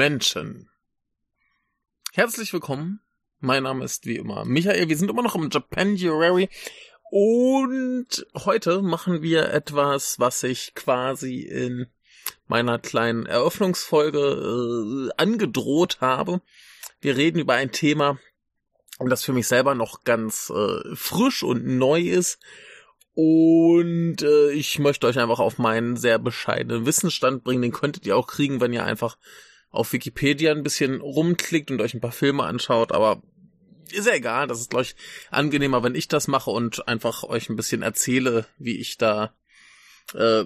Menschen. Herzlich willkommen. Mein Name ist wie immer Michael. Wir sind immer noch im Japanuary und heute machen wir etwas, was ich quasi in meiner kleinen Eröffnungsfolge äh, angedroht habe. Wir reden über ein Thema, das für mich selber noch ganz äh, frisch und neu ist und äh, ich möchte euch einfach auf meinen sehr bescheidenen Wissensstand bringen. Den könntet ihr auch kriegen, wenn ihr einfach auf Wikipedia ein bisschen rumklickt und euch ein paar Filme anschaut. Aber ist ja egal. Das ist, glaube ich, angenehmer, wenn ich das mache und einfach euch ein bisschen erzähle, wie ich da, äh,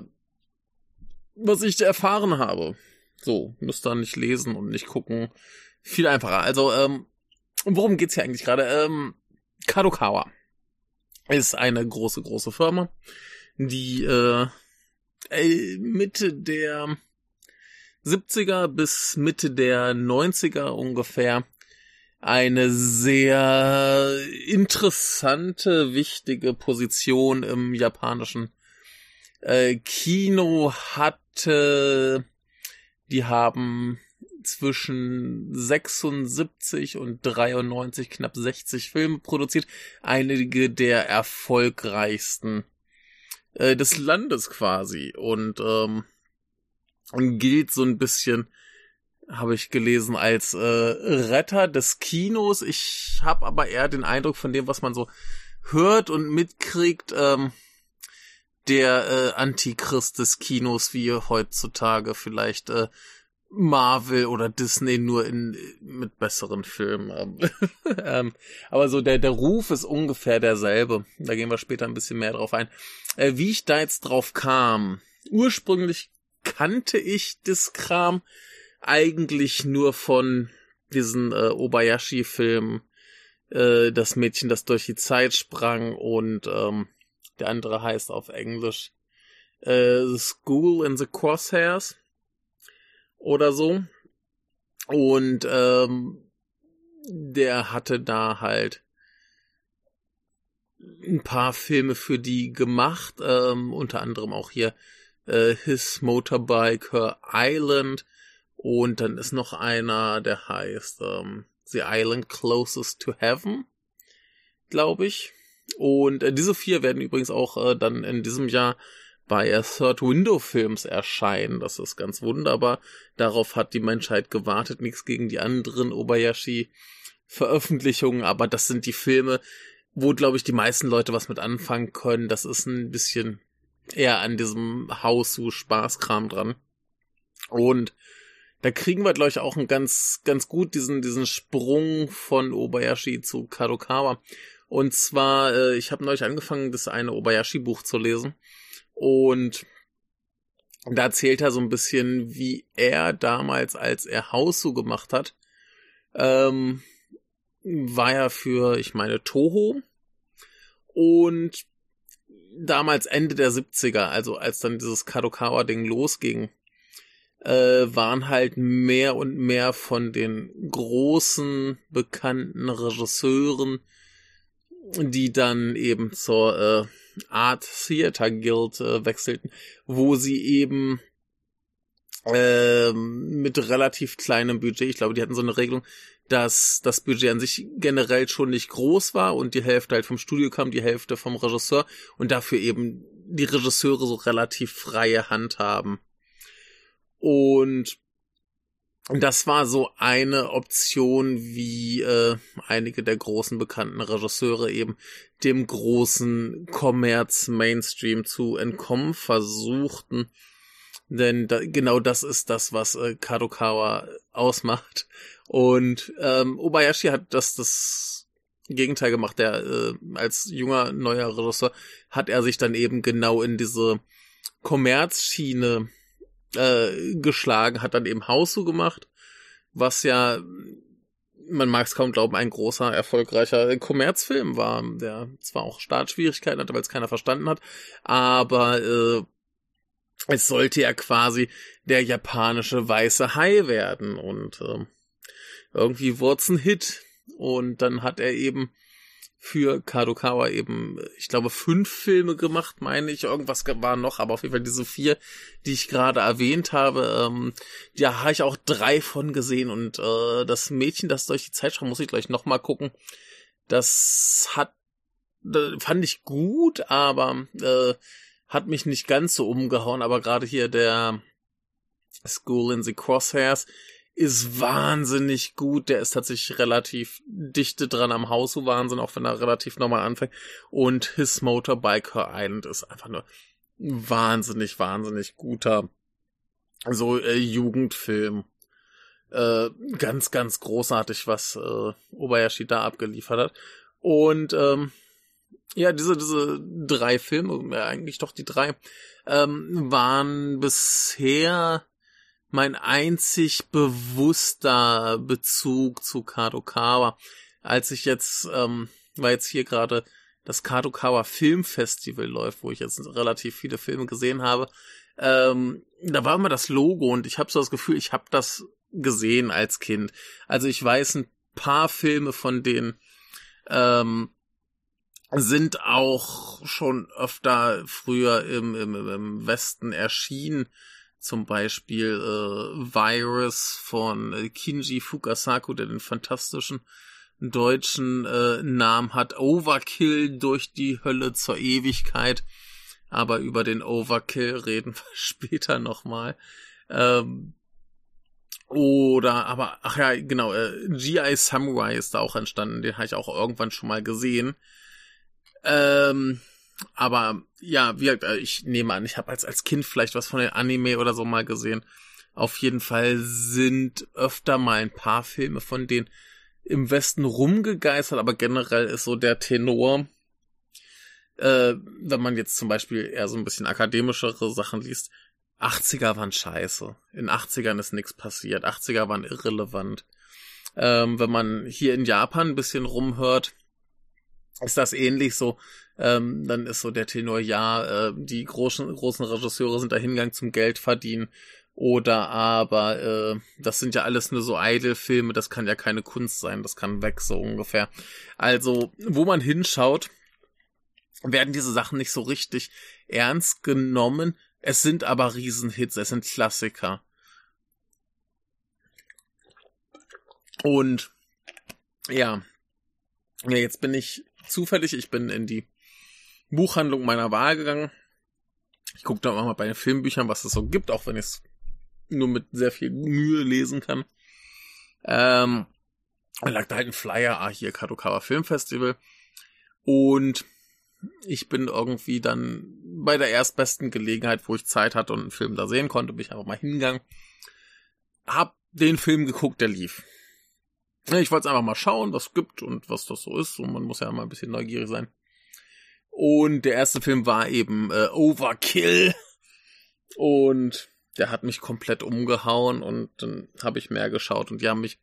was ich da erfahren habe. So, müsst ihr nicht lesen und nicht gucken. Viel einfacher. Also, ähm, worum geht's hier eigentlich gerade? Ähm, Kadokawa ist eine große, große Firma, die äh, Mitte der 70er bis Mitte der 90er ungefähr eine sehr interessante, wichtige Position im japanischen äh, Kino hatte. Die haben zwischen 76 und 93 knapp 60 Filme produziert. Einige der erfolgreichsten äh, des Landes quasi. Und ähm, gilt so ein bisschen, habe ich gelesen, als äh, Retter des Kinos. Ich habe aber eher den Eindruck von dem, was man so hört und mitkriegt, ähm, der äh, Antichrist des Kinos, wie heutzutage vielleicht äh, Marvel oder Disney nur in mit besseren Filmen. ähm, aber so der der Ruf ist ungefähr derselbe. Da gehen wir später ein bisschen mehr drauf ein. Äh, wie ich da jetzt drauf kam. Ursprünglich kannte ich das Kram eigentlich nur von diesen äh, Obayashi-Filmen. Äh, das Mädchen, das durch die Zeit sprang und ähm, der andere heißt auf Englisch äh, School in the Crosshairs oder so. Und ähm, der hatte da halt ein paar Filme für die gemacht, ähm, unter anderem auch hier äh, His Motorbike, Her Island und dann ist noch einer, der heißt ähm, The Island Closest to Heaven, glaube ich. Und äh, diese vier werden übrigens auch äh, dann in diesem Jahr bei Third Window Films erscheinen. Das ist ganz wunderbar. Darauf hat die Menschheit gewartet. Nichts gegen die anderen Obayashi Veröffentlichungen, aber das sind die Filme, wo, glaube ich, die meisten Leute was mit anfangen können. Das ist ein bisschen eher an diesem Hausu-Spaßkram dran. Und da kriegen wir, glaube ich, auch einen ganz, ganz gut diesen, diesen Sprung von Obayashi zu Kadokawa. Und zwar, äh, ich habe neulich angefangen, das eine Obayashi-Buch zu lesen. Und da erzählt er so ein bisschen, wie er damals, als er Hausu gemacht hat, ähm, war er für, ich meine, Toho. Und damals Ende der 70er, also als dann dieses Kadokawa-Ding losging, äh, waren halt mehr und mehr von den großen, bekannten Regisseuren, die dann eben zur äh, Art Theater Guild äh, wechselten, wo sie eben äh, mit relativ kleinem Budget, ich glaube, die hatten so eine Regelung, dass das Budget an sich generell schon nicht groß war und die Hälfte halt vom Studio kam, die Hälfte vom Regisseur und dafür eben die Regisseure so relativ freie Hand haben. Und das war so eine Option, wie äh, einige der großen bekannten Regisseure eben dem großen Kommerz Mainstream zu entkommen versuchten. Denn da, genau das ist das, was äh, Kadokawa ausmacht. Und ähm, Obayashi hat das, das Gegenteil gemacht. Der äh, als junger neuer Regisseur hat er sich dann eben genau in diese Kommerzschiene äh, geschlagen, hat dann eben Hausu gemacht, was ja man mag es kaum glauben, ein großer, erfolgreicher Kommerzfilm war, der zwar auch Startschwierigkeiten hatte, weil es keiner verstanden hat, aber äh, es sollte ja quasi der japanische weiße Hai werden und äh, irgendwie wurde ein Hit und dann hat er eben für Kadokawa eben, ich glaube, fünf Filme gemacht, meine ich. Irgendwas war noch, aber auf jeden Fall diese vier, die ich gerade erwähnt habe, ähm, ja, habe ich auch drei von gesehen. Und äh, das Mädchen, das durch die Zeit schaut, muss ich gleich nochmal gucken. Das hat, äh, fand ich gut, aber äh, hat mich nicht ganz so umgehauen. Aber gerade hier der School in the Crosshairs, ist wahnsinnig gut. Der ist tatsächlich relativ dichte dran am Haus, so Wahnsinn, auch wenn er relativ normal anfängt. Und His Motorbike Her Island ist einfach nur wahnsinnig, wahnsinnig guter so äh, Jugendfilm. Äh, ganz, ganz großartig, was äh, Obayashi da abgeliefert hat. Und ähm, ja, diese, diese drei Filme, äh, eigentlich doch die drei, ähm, waren bisher mein einzig bewusster Bezug zu Kadokawa. Als ich jetzt, ähm, weil jetzt hier gerade das Kadokawa Filmfestival läuft, wo ich jetzt relativ viele Filme gesehen habe, ähm, da war immer das Logo und ich habe so das Gefühl, ich habe das gesehen als Kind. Also ich weiß ein paar Filme von denen ähm, sind auch schon öfter früher im, im, im Westen erschienen zum Beispiel äh, Virus von äh, Kinji Fukasaku, der den fantastischen deutschen äh, Namen hat. Overkill durch die Hölle zur Ewigkeit. Aber über den Overkill reden wir später nochmal. Ähm, oder, aber, ach ja, genau, äh, G.I. Samurai ist da auch entstanden. Den habe ich auch irgendwann schon mal gesehen. Ähm, aber ja, wie gesagt, äh, ich nehme an, ich habe als, als Kind vielleicht was von den Anime oder so mal gesehen. Auf jeden Fall sind öfter mal ein paar Filme von denen im Westen rumgegeistert, aber generell ist so der Tenor, äh, wenn man jetzt zum Beispiel eher so ein bisschen akademischere Sachen liest, 80er waren scheiße. In 80ern ist nichts passiert. 80er waren irrelevant. Ähm, wenn man hier in Japan ein bisschen rumhört, ist das ähnlich so ähm, dann ist so der Tenor, ja, äh, die großen, großen Regisseure sind da hingegangen zum Geld verdienen. Oder aber, äh, das sind ja alles nur so Idle-Filme, das kann ja keine Kunst sein, das kann weg, so ungefähr. Also, wo man hinschaut, werden diese Sachen nicht so richtig ernst genommen. Es sind aber Riesenhits, es sind Klassiker. Und ja, ja, jetzt bin ich zufällig, ich bin in die Buchhandlung meiner Wahl gegangen. Ich gucke da auch mal bei den Filmbüchern, was es so gibt, auch wenn ich es nur mit sehr viel Mühe lesen kann. Ähm, da lag da halt ein Flyer, ah, hier Kadokawa Filmfestival. Und ich bin irgendwie dann bei der erstbesten Gelegenheit, wo ich Zeit hatte und einen Film da sehen konnte, bin ich einfach mal hingegangen. Hab den Film geguckt, der lief. Ich wollte einfach mal schauen, was es gibt und was das so ist. Und man muss ja mal ein bisschen neugierig sein. Und der erste Film war eben äh, Overkill. Und der hat mich komplett umgehauen und dann habe ich mehr geschaut und die haben mich,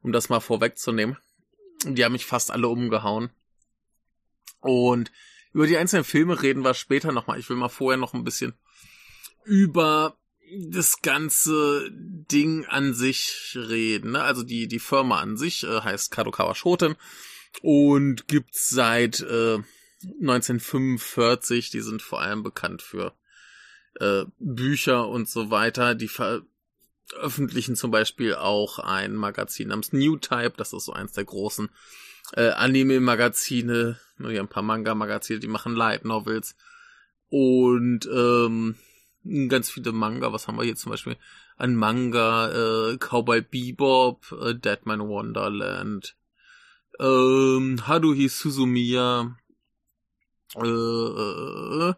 um das mal vorwegzunehmen, die haben mich fast alle umgehauen. Und über die einzelnen Filme reden wir später nochmal. Ich will mal vorher noch ein bisschen über das ganze Ding an sich reden. Ne? Also die, die Firma an sich äh, heißt Kadokawa Shoten und gibt's seit äh, 1945, die sind vor allem bekannt für äh, Bücher und so weiter. Die veröffentlichen zum Beispiel auch ein Magazin namens New Type, das ist so eins der großen äh, Anime-Magazine, nur ein paar Manga-Magazine, die machen Light Novels und ähm, ganz viele Manga. Was haben wir hier zum Beispiel? Ein Manga, äh, Cowboy Bebop, äh, Deadman Wonderland, ähm, Haruhi Suzumiya, äh, äh,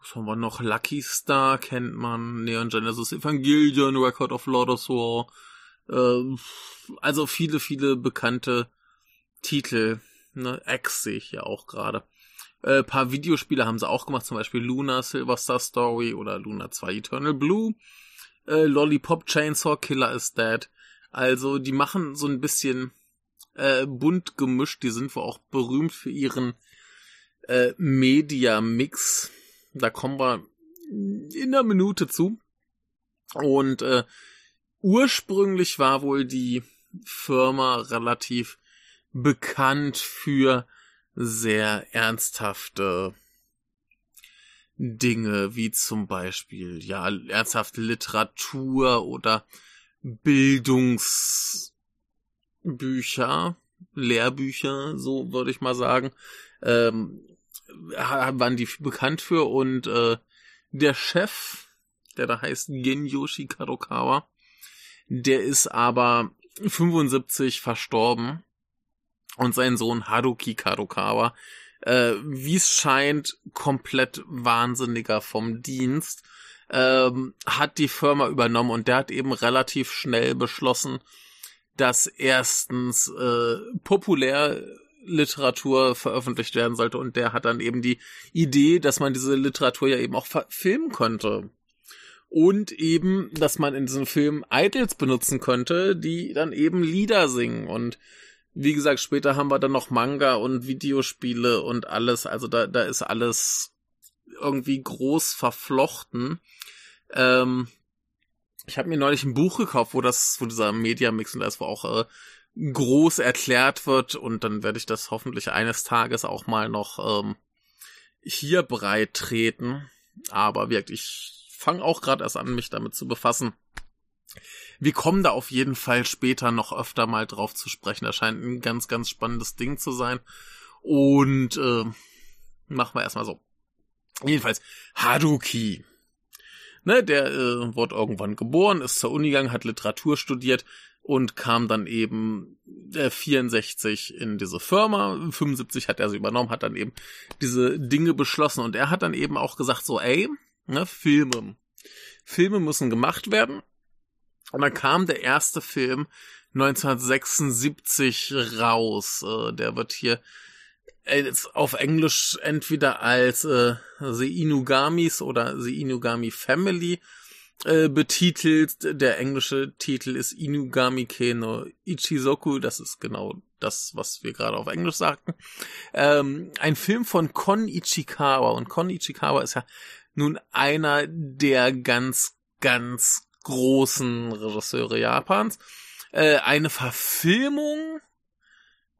was haben wir noch? Lucky Star kennt man, Neon Genesis Evangelion, Record of Lord of War, äh, also viele, viele bekannte Titel, ne, X sehe ich ja auch gerade. Äh, paar Videospiele haben sie auch gemacht, zum Beispiel Luna Silver Star Story oder Luna 2 Eternal Blue, äh, Lollipop Chainsaw Killer is Dead. Also die machen so ein bisschen äh, bunt gemischt, die sind wohl auch berühmt für ihren äh, Media Mix. Da kommen wir in einer Minute zu. Und äh, ursprünglich war wohl die Firma relativ bekannt für sehr ernsthafte Dinge, wie zum Beispiel, ja, ernsthafte Literatur oder Bildungsbücher, Lehrbücher, so würde ich mal sagen, ähm, waren die bekannt für und äh, der Chef, der da heißt Genyoshi Kadokawa, der ist aber 75 verstorben und sein Sohn Haruki Kadokawa, äh, wie es scheint, komplett wahnsinniger vom Dienst, ähm, hat die Firma übernommen und der hat eben relativ schnell beschlossen, dass erstens äh, Populärliteratur veröffentlicht werden sollte und der hat dann eben die Idee, dass man diese Literatur ja eben auch filmen könnte. Und eben, dass man in diesem Film Idols benutzen könnte, die dann eben Lieder singen und wie gesagt, später haben wir dann noch Manga und Videospiele und alles. Also da, da ist alles irgendwie groß verflochten. Ähm, ich habe mir neulich ein Buch gekauft, wo das, wo dieser Media-Mix und das wo auch äh, groß erklärt wird und dann werde ich das hoffentlich eines Tages auch mal noch ähm, hier breit treten. Aber wirklich, ich fange auch gerade erst an, mich damit zu befassen. Wir kommen da auf jeden Fall später noch öfter mal drauf zu sprechen. Das scheint ein ganz, ganz spannendes Ding zu sein. Und äh, machen wir erstmal so. Jedenfalls, Haruki. Ne, der äh, wurde irgendwann geboren, ist zur Uni gegangen, hat Literatur studiert und kam dann eben äh, 64 in diese Firma. 75 hat er sie übernommen, hat dann eben diese Dinge beschlossen und er hat dann eben auch gesagt so, ey, ne, Filme. Filme müssen gemacht werden und dann kam der erste Film 1976 raus. Äh, der wird hier äh, auf Englisch entweder als äh, The Inugamis oder The Inugami Family betitelt. Der englische Titel ist Inugami Keno Ichizoku. Das ist genau das, was wir gerade auf Englisch sagten. Ähm, ein Film von Kon Ichikawa. Und Kon Ichikawa ist ja nun einer der ganz, ganz großen Regisseure Japans. Äh, eine Verfilmung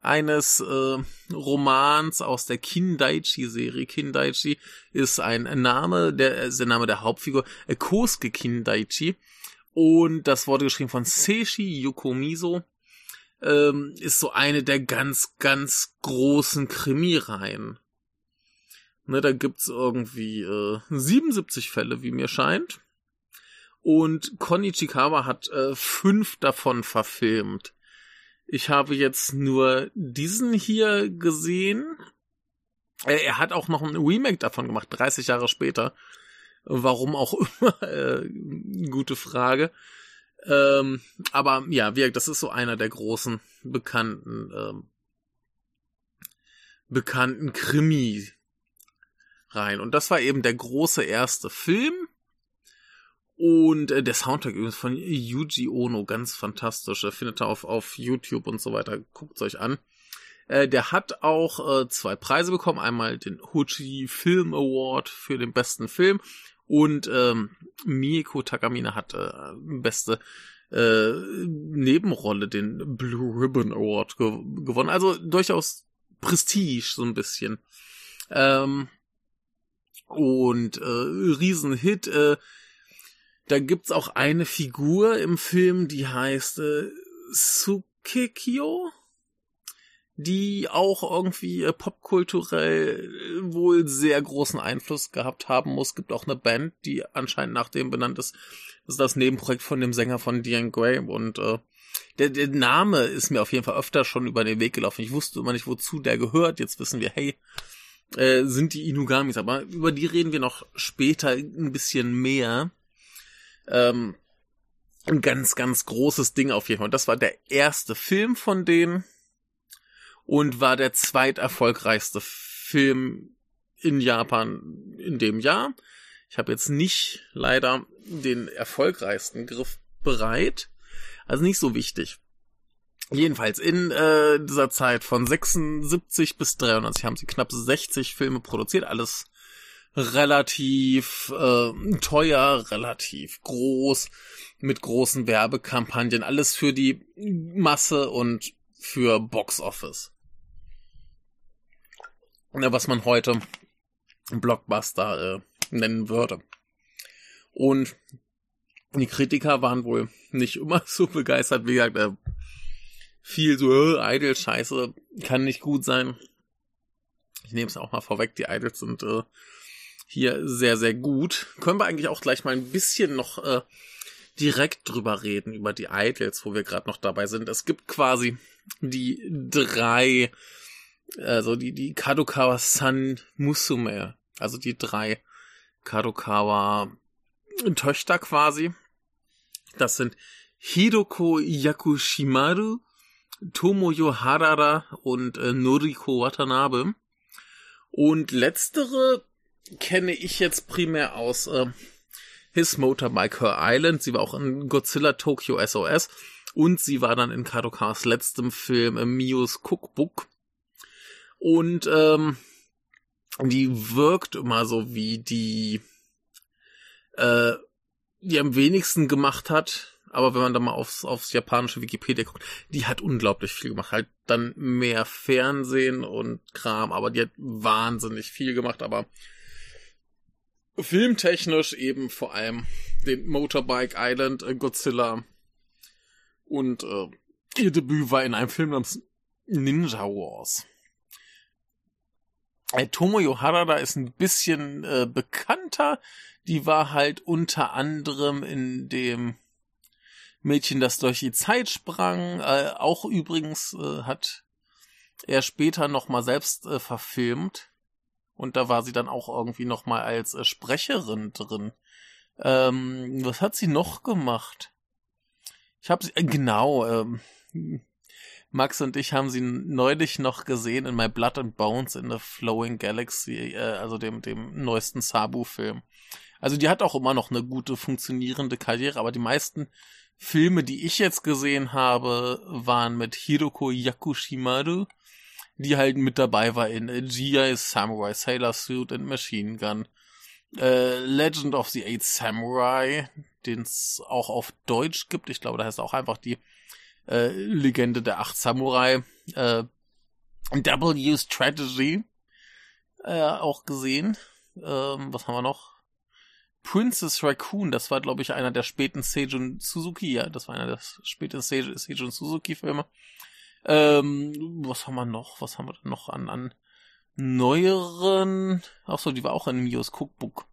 eines äh, Romans aus der Kindaichi-Serie. Kindaichi ist ein Name, der ist der Name der Hauptfigur, äh, Kosuke Kindaichi. Und das wurde geschrieben von Seishi Yokomiso. Ähm, ist so eine der ganz, ganz großen Krimireihen. Ne, da gibt's irgendwie äh, 77 Fälle, wie mir scheint. Und Ichikawa hat äh, fünf davon verfilmt. Ich habe jetzt nur diesen hier gesehen. Äh, er hat auch noch ein Remake davon gemacht, 30 Jahre später. Warum auch immer, äh, gute Frage. Ähm, aber ja, wie, das ist so einer der großen bekannten ähm, bekannten Krimi rein. Und das war eben der große erste Film. Und äh, der Soundtrack übrigens von Yuji Ono, ganz fantastisch. Der findet ihr auf, auf YouTube und so weiter. Guckt's euch an. Äh, der hat auch äh, zwei Preise bekommen. Einmal den Hochi Film Award für den besten Film und ähm, Mieko Takamine hat äh, beste äh, Nebenrolle den Blue Ribbon Award ge gewonnen. Also durchaus Prestige so ein bisschen. Ähm, und äh, Riesenhit. Äh, da gibt's auch eine Figur im Film, die heißt äh, Sukekyo, die auch irgendwie äh, popkulturell wohl sehr großen Einfluss gehabt haben muss. Gibt auch eine Band, die anscheinend nach dem benannt ist. Das ist das Nebenprojekt von dem Sänger von Diane Gray und äh, der, der Name ist mir auf jeden Fall öfter schon über den Weg gelaufen. Ich wusste immer nicht, wozu der gehört. Jetzt wissen wir, hey, äh, sind die Inugamis. Aber über die reden wir noch später ein bisschen mehr. Ähm, ein ganz, ganz großes Ding auf jeden Fall. Das war der erste Film von denen und war der zweiterfolgreichste Film in Japan in dem Jahr. Ich habe jetzt nicht leider den erfolgreichsten Griff bereit. Also nicht so wichtig. Jedenfalls in äh, dieser Zeit von 76 bis 93 haben sie knapp 60 Filme produziert, alles relativ äh, teuer, relativ groß, mit großen Werbekampagnen, alles für die Masse und für Box Office. was man heute Blockbuster äh, nennen würde. Und die Kritiker waren wohl nicht immer so begeistert. Wie gesagt, äh, viel so, äh, Idol-Scheiße kann nicht gut sein. Ich nehme es auch mal vorweg, die Idols sind äh, hier sehr, sehr gut. Können wir eigentlich auch gleich mal ein bisschen noch äh, direkt drüber reden, über die Idols, wo wir gerade noch dabei sind. Es gibt quasi die drei, also die, die Kadokawa-san Musume, also die drei Kadokawa Töchter quasi. Das sind Hiroko Yakushimaru, Tomoyo Harada und äh, Noriko Watanabe. Und letztere kenne ich jetzt primär aus äh, His Motorbike Her Island. Sie war auch in Godzilla Tokyo SOS. Und sie war dann in Kadokas letztem Film äh, Mios Cookbook. Und ähm, die wirkt immer so wie die, äh, die am wenigsten gemacht hat. Aber wenn man da mal aufs, aufs japanische Wikipedia guckt, die hat unglaublich viel gemacht. Halt dann mehr Fernsehen und Kram, aber die hat wahnsinnig viel gemacht. Aber filmtechnisch eben vor allem den Motorbike Island, äh, Godzilla und äh, ihr Debüt war in einem Film namens Ninja Wars. Äh, Tomoyo Harada ist ein bisschen äh, bekannter. Die war halt unter anderem in dem Mädchen, das durch die Zeit sprang. Äh, auch übrigens äh, hat er später nochmal selbst äh, verfilmt. Und da war sie dann auch irgendwie nochmal als äh, Sprecherin drin. Ähm, was hat sie noch gemacht? Ich habe sie, äh, genau, ähm, Max und ich haben sie neulich noch gesehen in My Blood and Bones in the Flowing Galaxy, äh, also dem, dem neuesten Sabu-Film. Also die hat auch immer noch eine gute, funktionierende Karriere, aber die meisten Filme, die ich jetzt gesehen habe, waren mit Hiroko Yakushimaru, die halt mit dabei war in G.I. Samurai, Sailor Suit and Machine Gun, äh, Legend of the Eight Samurai, den es auch auf Deutsch gibt. Ich glaube, da heißt auch einfach die äh, Legende der Acht Samurai. Äh, W Strategy äh, auch gesehen. Ähm, was haben wir noch? Princess Raccoon, das war, glaube ich, einer der späten Seijun Suzuki, ja, das war einer der späten Seijun Suzuki-Filme. Ähm, was haben wir noch? Was haben wir denn noch an, an neueren? Ach so, die war auch in Mios Cookbook.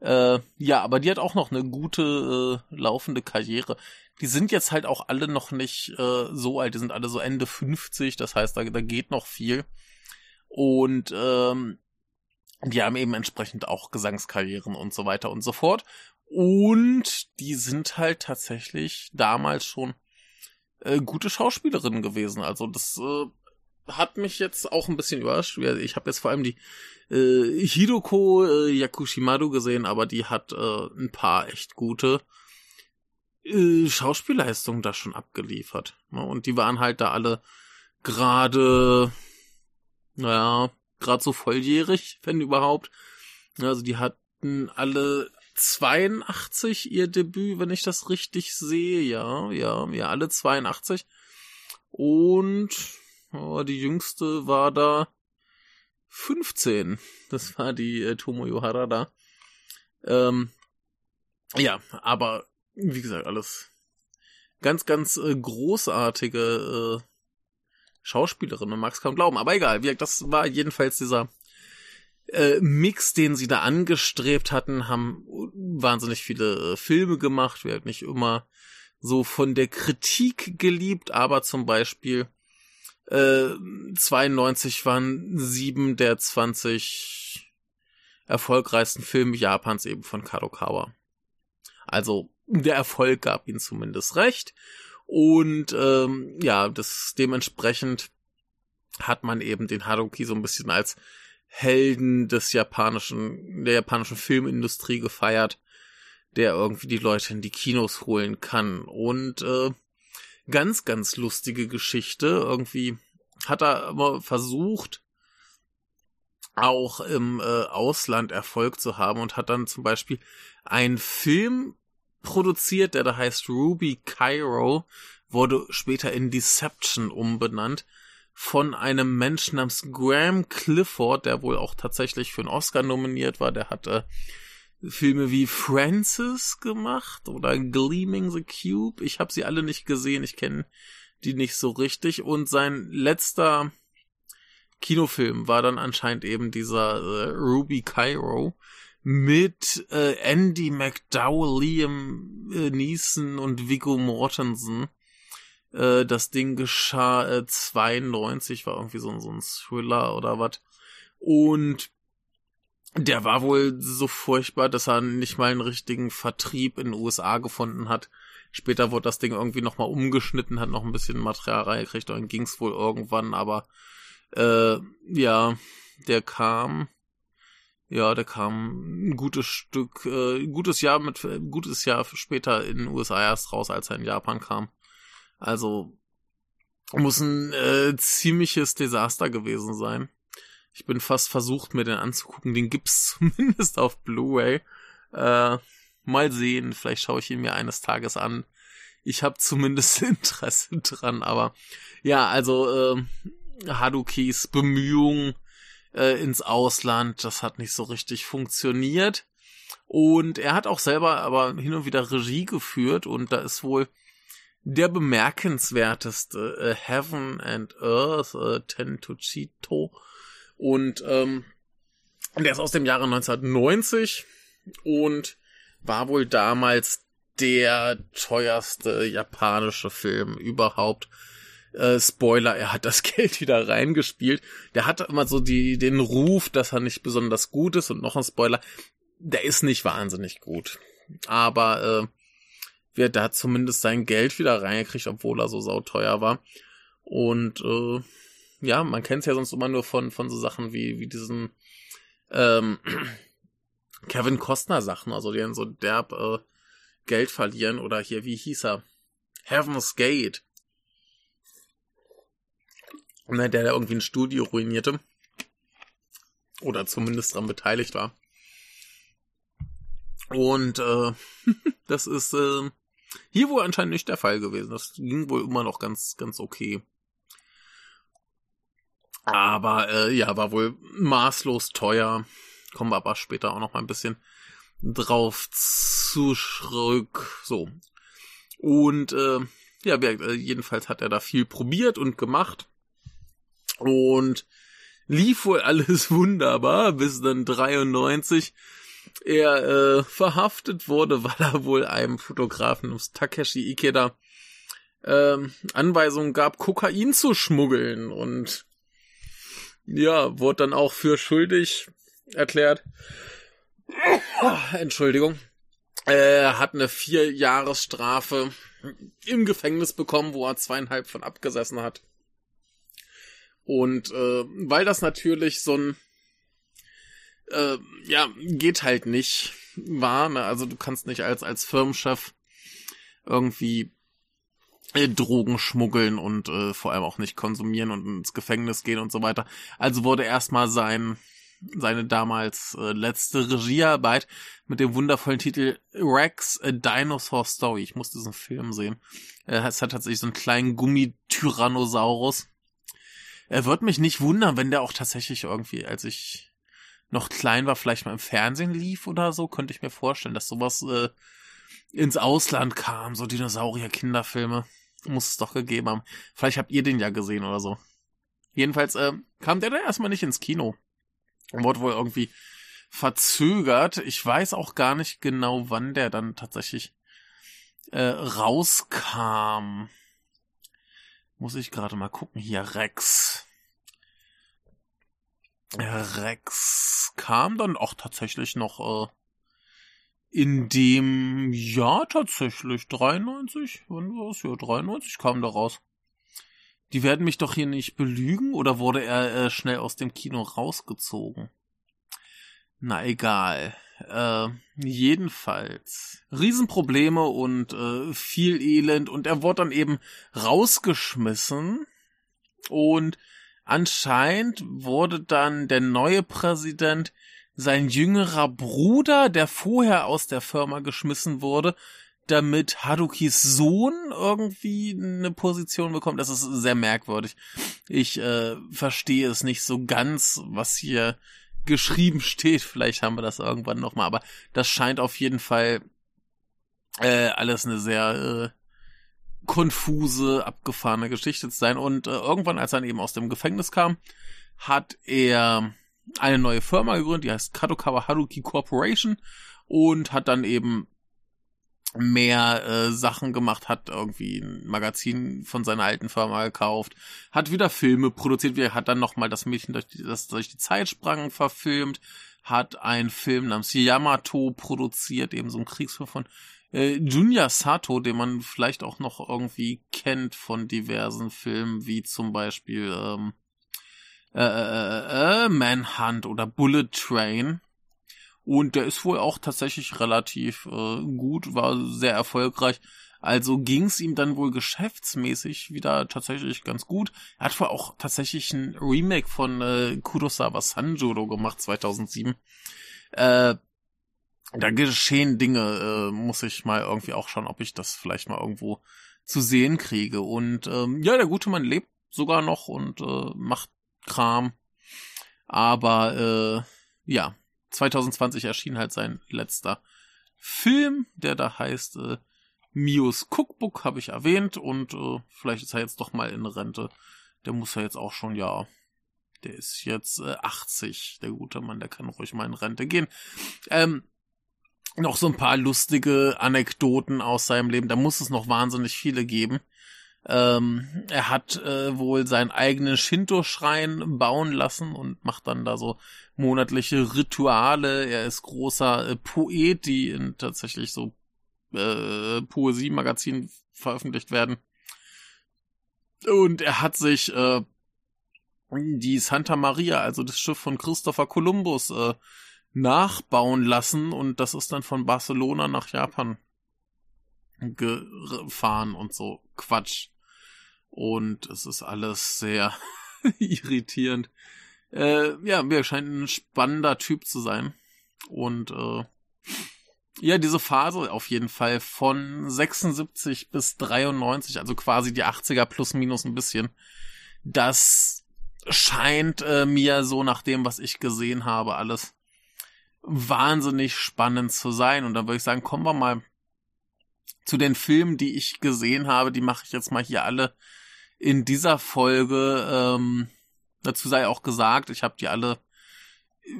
Äh, ja, aber die hat auch noch eine gute äh, laufende Karriere. Die sind jetzt halt auch alle noch nicht äh, so alt, die sind alle so Ende 50, das heißt, da, da geht noch viel. Und ähm, die haben eben entsprechend auch Gesangskarrieren und so weiter und so fort. Und die sind halt tatsächlich damals schon äh, gute Schauspielerinnen gewesen. Also das äh, hat mich jetzt auch ein bisschen überrascht. Ich habe jetzt vor allem die äh, Hidoko äh, Yakushimaru gesehen, aber die hat äh, ein paar echt gute äh, Schauspielleistungen da schon abgeliefert. Ne? Und die waren halt da alle gerade, naja, gerade so volljährig, wenn überhaupt. Also die hatten alle 82 ihr Debüt, wenn ich das richtig sehe. Ja, ja, ja, alle 82. Und oh, die jüngste war da 15. Das war die äh, Tomoyo Harada. Ähm, ja, aber wie gesagt, alles ganz, ganz äh, großartige äh, Schauspielerin, man mag es kaum glauben. Aber egal, wie, das war jedenfalls dieser äh, Mix, den sie da angestrebt hatten, haben wahnsinnig viele äh, Filme gemacht, wird nicht immer so von der Kritik geliebt, aber zum Beispiel äh, 92 waren sieben der 20 erfolgreichsten Filme Japans eben von Kadokawa. Also der Erfolg gab ihnen zumindest recht. Und ähm, ja, das dementsprechend hat man eben den Haruki so ein bisschen als Helden des japanischen, der japanischen Filmindustrie gefeiert, der irgendwie die Leute in die Kinos holen kann. Und äh, ganz, ganz lustige Geschichte. Irgendwie hat er immer versucht, auch im äh, Ausland Erfolg zu haben und hat dann zum Beispiel einen Film produziert, der da heißt Ruby Cairo, wurde später in Deception umbenannt, von einem Menschen namens Graham Clifford, der wohl auch tatsächlich für einen Oscar nominiert war. Der hatte Filme wie Francis gemacht oder Gleaming the Cube. Ich habe sie alle nicht gesehen, ich kenne die nicht so richtig. Und sein letzter Kinofilm war dann anscheinend eben dieser äh, Ruby Cairo mit äh, Andy McDowell, Liam äh, Neeson und Viggo Mortensen. Äh, das Ding geschah äh, 92, war irgendwie so, so ein Thriller oder was. Und der war wohl so furchtbar, dass er nicht mal einen richtigen Vertrieb in den USA gefunden hat. Später wurde das Ding irgendwie nochmal umgeschnitten, hat noch ein bisschen Material reingekriegt, dann ging's wohl irgendwann, aber äh, ja, der kam, ja, der kam ein gutes Stück, äh, gutes Jahr mit, gutes Jahr später in den USA erst raus, als er in Japan kam. Also muss ein äh, ziemliches Desaster gewesen sein. Ich bin fast versucht, mir den anzugucken. Den gibt's zumindest auf Blu-ray. Äh, mal sehen, vielleicht schaue ich ihn mir eines Tages an. Ich habe zumindest Interesse dran, aber ja, also äh, Hadukis Bemühungen äh, ins Ausland, das hat nicht so richtig funktioniert. Und er hat auch selber aber hin und wieder Regie geführt und da ist wohl der bemerkenswerteste äh, Heaven and Earth, äh, Tentochito. Und ähm, der ist aus dem Jahre 1990 und war wohl damals der teuerste japanische Film überhaupt. Äh, Spoiler, er hat das Geld wieder reingespielt. Der hat immer so die, den Ruf, dass er nicht besonders gut ist und noch ein Spoiler, der ist nicht wahnsinnig gut. Aber äh, wird da zumindest sein Geld wieder reingekriegt, obwohl er so sauteuer war. Und äh, ja, man kennt es ja sonst immer nur von, von so Sachen wie, wie diesen ähm, Kevin Costner Sachen, also die dann so derb äh, Geld verlieren oder hier, wie hieß er? Heaven's Gate. Ne, der da irgendwie ein Studio ruinierte. Oder zumindest dran beteiligt war. Und äh, das ist äh, hier wohl anscheinend nicht der Fall gewesen. Das ging wohl immer noch ganz, ganz okay. Aber äh, ja, war wohl maßlos teuer. Kommen wir aber später auch noch mal ein bisschen drauf zurück. So. Und äh, ja, äh, jedenfalls hat er da viel probiert und gemacht. Und lief wohl alles wunderbar, bis dann 93 er äh, verhaftet wurde, weil er wohl einem Fotografen Takeshi Ikeda ähm, Anweisungen gab, Kokain zu schmuggeln und ja, wurde dann auch für schuldig erklärt. Entschuldigung. Er hat eine vier Jahresstrafe im Gefängnis bekommen, wo er zweieinhalb von abgesessen hat. Und äh, weil das natürlich so ein äh, ja, geht halt nicht. War, ne? Also du kannst nicht als, als Firmenchef irgendwie äh, Drogen schmuggeln und äh, vor allem auch nicht konsumieren und ins Gefängnis gehen und so weiter. Also wurde erstmal sein seine damals äh, letzte Regiearbeit mit dem wundervollen Titel Rex A Dinosaur Story. Ich muss diesen Film sehen. Äh, es hat tatsächlich so einen kleinen Gummityrannosaurus. Er wird mich nicht wundern, wenn der auch tatsächlich irgendwie, als ich noch klein war, vielleicht mal im Fernsehen lief oder so, könnte ich mir vorstellen, dass sowas äh, ins Ausland kam, so Dinosaurier-Kinderfilme. Muss es doch gegeben haben. Vielleicht habt ihr den ja gesehen oder so. Jedenfalls äh, kam der da erstmal nicht ins Kino. Und wurde wohl irgendwie verzögert. Ich weiß auch gar nicht genau, wann der dann tatsächlich äh, rauskam. Muss ich gerade mal gucken. Hier, Rex. Rex kam dann auch tatsächlich noch äh, in dem Jahr tatsächlich 93, wann war es? Ja, 93 kam da raus. Die werden mich doch hier nicht belügen oder wurde er äh, schnell aus dem Kino rausgezogen? Na egal. Äh, jedenfalls Riesenprobleme und äh, viel Elend und er wurde dann eben rausgeschmissen und Anscheinend wurde dann der neue Präsident sein jüngerer Bruder, der vorher aus der Firma geschmissen wurde, damit Harukis Sohn irgendwie eine Position bekommt. Das ist sehr merkwürdig. Ich äh, verstehe es nicht so ganz, was hier geschrieben steht. Vielleicht haben wir das irgendwann nochmal, aber das scheint auf jeden Fall äh, alles eine sehr äh, konfuse, abgefahrene Geschichte zu sein. Und äh, irgendwann, als er eben aus dem Gefängnis kam, hat er eine neue Firma gegründet, die heißt Kadokawa Haruki Corporation und hat dann eben mehr äh, Sachen gemacht, hat irgendwie ein Magazin von seiner alten Firma gekauft, hat wieder Filme produziert, hat dann nochmal das Mädchen durch die, das durch die Zeit sprang verfilmt, hat einen Film namens Yamato produziert, eben so ein Kriegsfilm von äh, Junya Sato, den man vielleicht auch noch irgendwie kennt von diversen Filmen, wie zum Beispiel ähm, äh, äh, äh, Manhunt oder Bullet Train. Und der ist wohl auch tatsächlich relativ äh, gut, war sehr erfolgreich. Also ging's ihm dann wohl geschäftsmäßig wieder tatsächlich ganz gut. Er hat wohl auch tatsächlich ein Remake von äh, Kurosawa Sanjuro gemacht 2007. Äh, da geschehen Dinge, äh, muss ich mal irgendwie auch schauen, ob ich das vielleicht mal irgendwo zu sehen kriege. Und ähm, ja, der gute Mann lebt sogar noch und äh, macht Kram. Aber äh, ja, 2020 erschien halt sein letzter Film, der da heißt äh, Mios Cookbook, habe ich erwähnt. Und äh, vielleicht ist er jetzt doch mal in Rente. Der muss ja jetzt auch schon, ja, der ist jetzt äh, 80, der gute Mann, der kann ruhig mal in Rente gehen. Ähm, noch so ein paar lustige Anekdoten aus seinem Leben. Da muss es noch wahnsinnig viele geben. Ähm, er hat äh, wohl seinen eigenen Shinto-Schrein bauen lassen und macht dann da so monatliche Rituale. Er ist großer äh, Poet, die in tatsächlich so äh, Poesie-Magazinen veröffentlicht werden. Und er hat sich äh, die Santa Maria, also das Schiff von Christopher Columbus, äh, nachbauen lassen und das ist dann von Barcelona nach Japan gefahren und so Quatsch. Und es ist alles sehr irritierend. Äh, ja, mir scheint ein spannender Typ zu sein. Und äh, ja, diese Phase auf jeden Fall von 76 bis 93, also quasi die 80er plus minus ein bisschen, das scheint äh, mir so nach dem, was ich gesehen habe, alles wahnsinnig spannend zu sein. Und dann würde ich sagen, kommen wir mal zu den Filmen, die ich gesehen habe. Die mache ich jetzt mal hier alle in dieser Folge. Ähm, dazu sei auch gesagt, ich habe die alle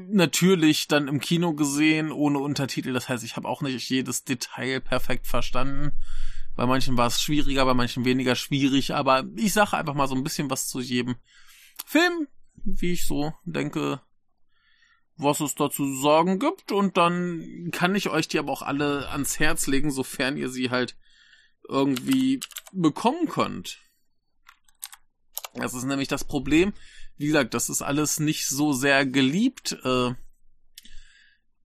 natürlich dann im Kino gesehen, ohne Untertitel. Das heißt, ich habe auch nicht jedes Detail perfekt verstanden. Bei manchen war es schwieriger, bei manchen weniger schwierig. Aber ich sage einfach mal so ein bisschen was zu jedem Film, wie ich so denke, was es da zu sagen gibt. Und dann kann ich euch die aber auch alle ans Herz legen, sofern ihr sie halt irgendwie bekommen könnt. Das ist nämlich das Problem. Wie gesagt, das ist alles nicht so sehr geliebt. Äh,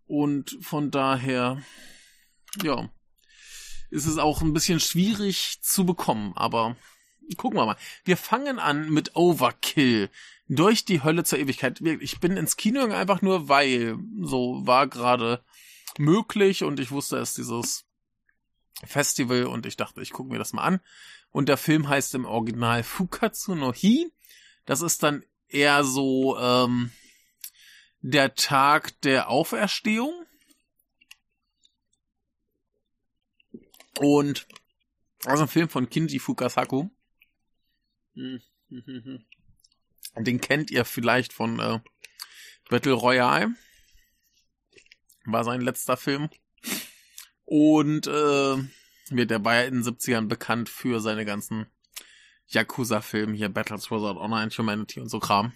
und von daher, ja, ist es auch ein bisschen schwierig zu bekommen. Aber gucken wir mal. Wir fangen an mit Overkill. Durch die Hölle zur Ewigkeit. Ich bin ins Kino einfach nur, weil so war gerade möglich und ich wusste, es dieses Festival und ich dachte, ich gucke mir das mal an. Und der Film heißt im Original Fukatsu no Hi. Das ist dann eher so ähm, der Tag der Auferstehung. Und also ein Film von Kinji Fukasaku. Den kennt ihr vielleicht von äh, Battle Royale. War sein letzter Film. Und äh, wird der war in den 70ern bekannt für seine ganzen Yakuza-Filme, hier Battles Without Honor and Humanity und so Kram.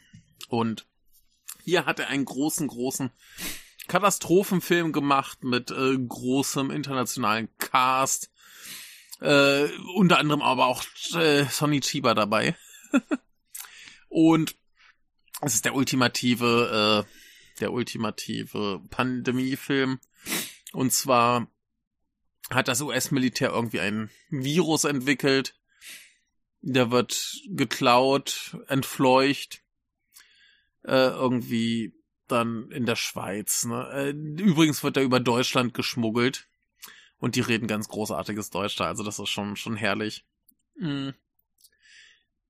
Und hier hat er einen großen, großen Katastrophenfilm gemacht mit äh, großem internationalen Cast. Äh, unter anderem aber auch äh, Sonny Chiba dabei. und es ist der ultimative, äh, der ultimative Pandemiefilm. Und zwar hat das US-Militär irgendwie ein Virus entwickelt. Der wird geklaut, entfleucht, äh, irgendwie dann in der Schweiz. Ne? Äh, übrigens wird er über Deutschland geschmuggelt. Und die reden ganz großartiges Deutsch da, also das ist schon, schon herrlich. Mhm.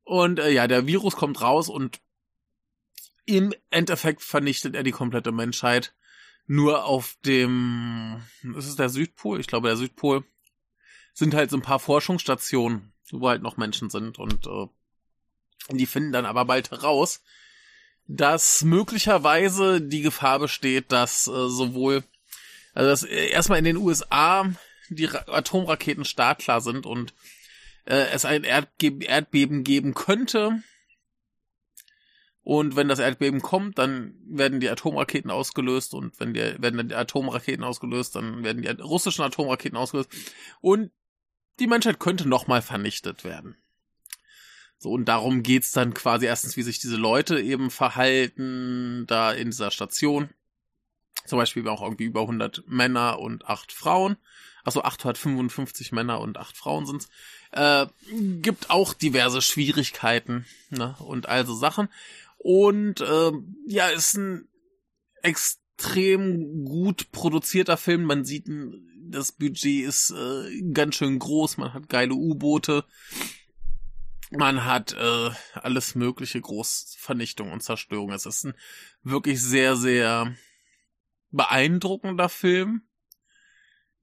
Und äh, ja, der Virus kommt raus und im Endeffekt vernichtet er die komplette Menschheit. Nur auf dem, ist es der Südpol? Ich glaube, der Südpol sind halt so ein paar Forschungsstationen, wo halt noch Menschen sind und äh, die finden dann aber bald heraus, dass möglicherweise die Gefahr besteht, dass äh, sowohl, also dass äh, erstmal in den USA die Ra Atomraketen startklar sind und äh, es ein Erdge Erdbeben geben könnte, und wenn das Erdbeben kommt, dann werden die Atomraketen ausgelöst und wenn die, werden dann die Atomraketen ausgelöst, dann werden die russischen Atomraketen ausgelöst und die Menschheit könnte nochmal vernichtet werden. So, und darum geht's dann quasi erstens, wie sich diese Leute eben verhalten, da in dieser Station. Zum Beispiel auch irgendwie über 100 Männer und 8 Frauen. Also 855 Männer und 8 Frauen sind's. Äh, gibt auch diverse Schwierigkeiten ne, und also Sachen. Und äh, ja, ist ein extrem gut produzierter Film. Man sieht, das Budget ist äh, ganz schön groß. Man hat geile U-Boote. Man hat äh, alles mögliche Großvernichtung und Zerstörung. Es ist ein wirklich sehr, sehr beeindruckender Film.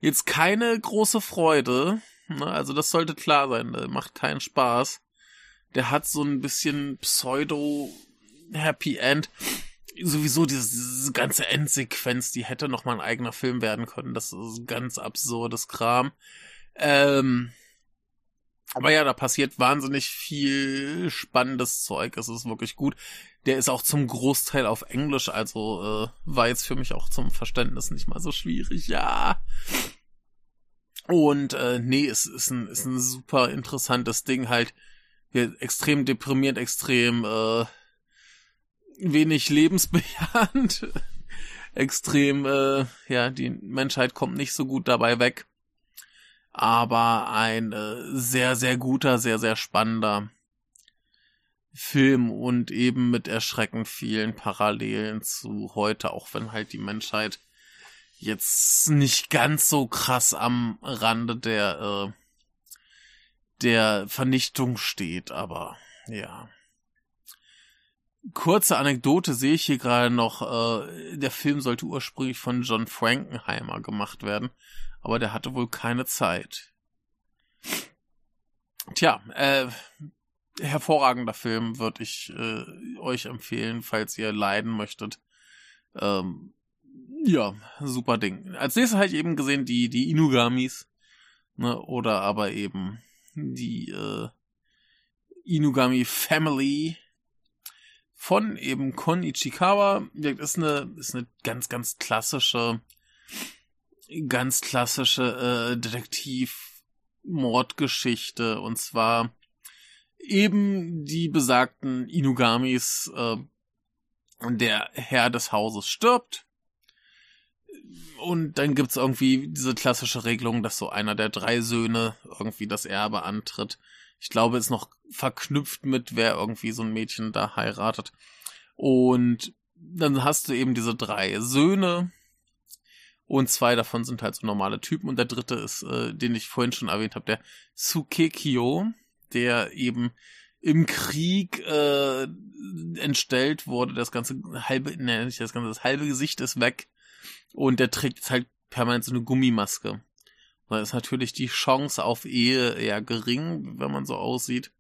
Jetzt keine große Freude. Ne? Also das sollte klar sein. Der macht keinen Spaß. Der hat so ein bisschen Pseudo Happy End. Sowieso diese, diese ganze Endsequenz, die hätte noch mal ein eigener Film werden können. Das ist ganz absurdes Kram. Ähm, aber ja, da passiert wahnsinnig viel spannendes Zeug. Es ist wirklich gut. Der ist auch zum Großteil auf Englisch, also äh, war jetzt für mich auch zum Verständnis nicht mal so schwierig. Ja. Und äh, nee, es ist ein, ist ein super interessantes Ding halt. Extrem deprimiert, extrem äh, wenig lebensbejahend. Extrem, äh, ja, die Menschheit kommt nicht so gut dabei weg. Aber ein äh, sehr, sehr guter, sehr, sehr spannender Film und eben mit erschreckend vielen Parallelen zu heute, auch wenn halt die Menschheit jetzt nicht ganz so krass am Rande der, äh, der Vernichtung steht, aber ja. Kurze Anekdote sehe ich hier gerade noch. Äh, der Film sollte ursprünglich von John Frankenheimer gemacht werden, aber der hatte wohl keine Zeit. Tja, äh, hervorragender Film würde ich äh, euch empfehlen, falls ihr leiden möchtet. Ähm, ja, super Ding. Als nächstes habe ich eben gesehen die die Inugamis, ne, oder aber eben die äh, Inugami Family von eben Kon Ichikawa. Das ist eine, ist eine ganz, ganz klassische, ganz klassische äh, Detektiv-Mordgeschichte. Und zwar eben die besagten Inugamis, äh, der Herr des Hauses stirbt. Und dann gibt's irgendwie diese klassische Regelung, dass so einer der drei Söhne irgendwie das Erbe antritt. Ich glaube, ist noch verknüpft mit, wer irgendwie so ein Mädchen da heiratet. Und dann hast du eben diese drei Söhne. Und zwei davon sind halt so normale Typen. Und der dritte ist, äh, den ich vorhin schon erwähnt habe, der Tsukekyo, der eben im Krieg äh, entstellt wurde. Das ganze halbe, ne, nicht das ganze, das halbe Gesicht ist weg. Und der trägt jetzt halt permanent so eine Gummimaske. Da ist natürlich die Chance auf Ehe eher gering, wenn man so aussieht.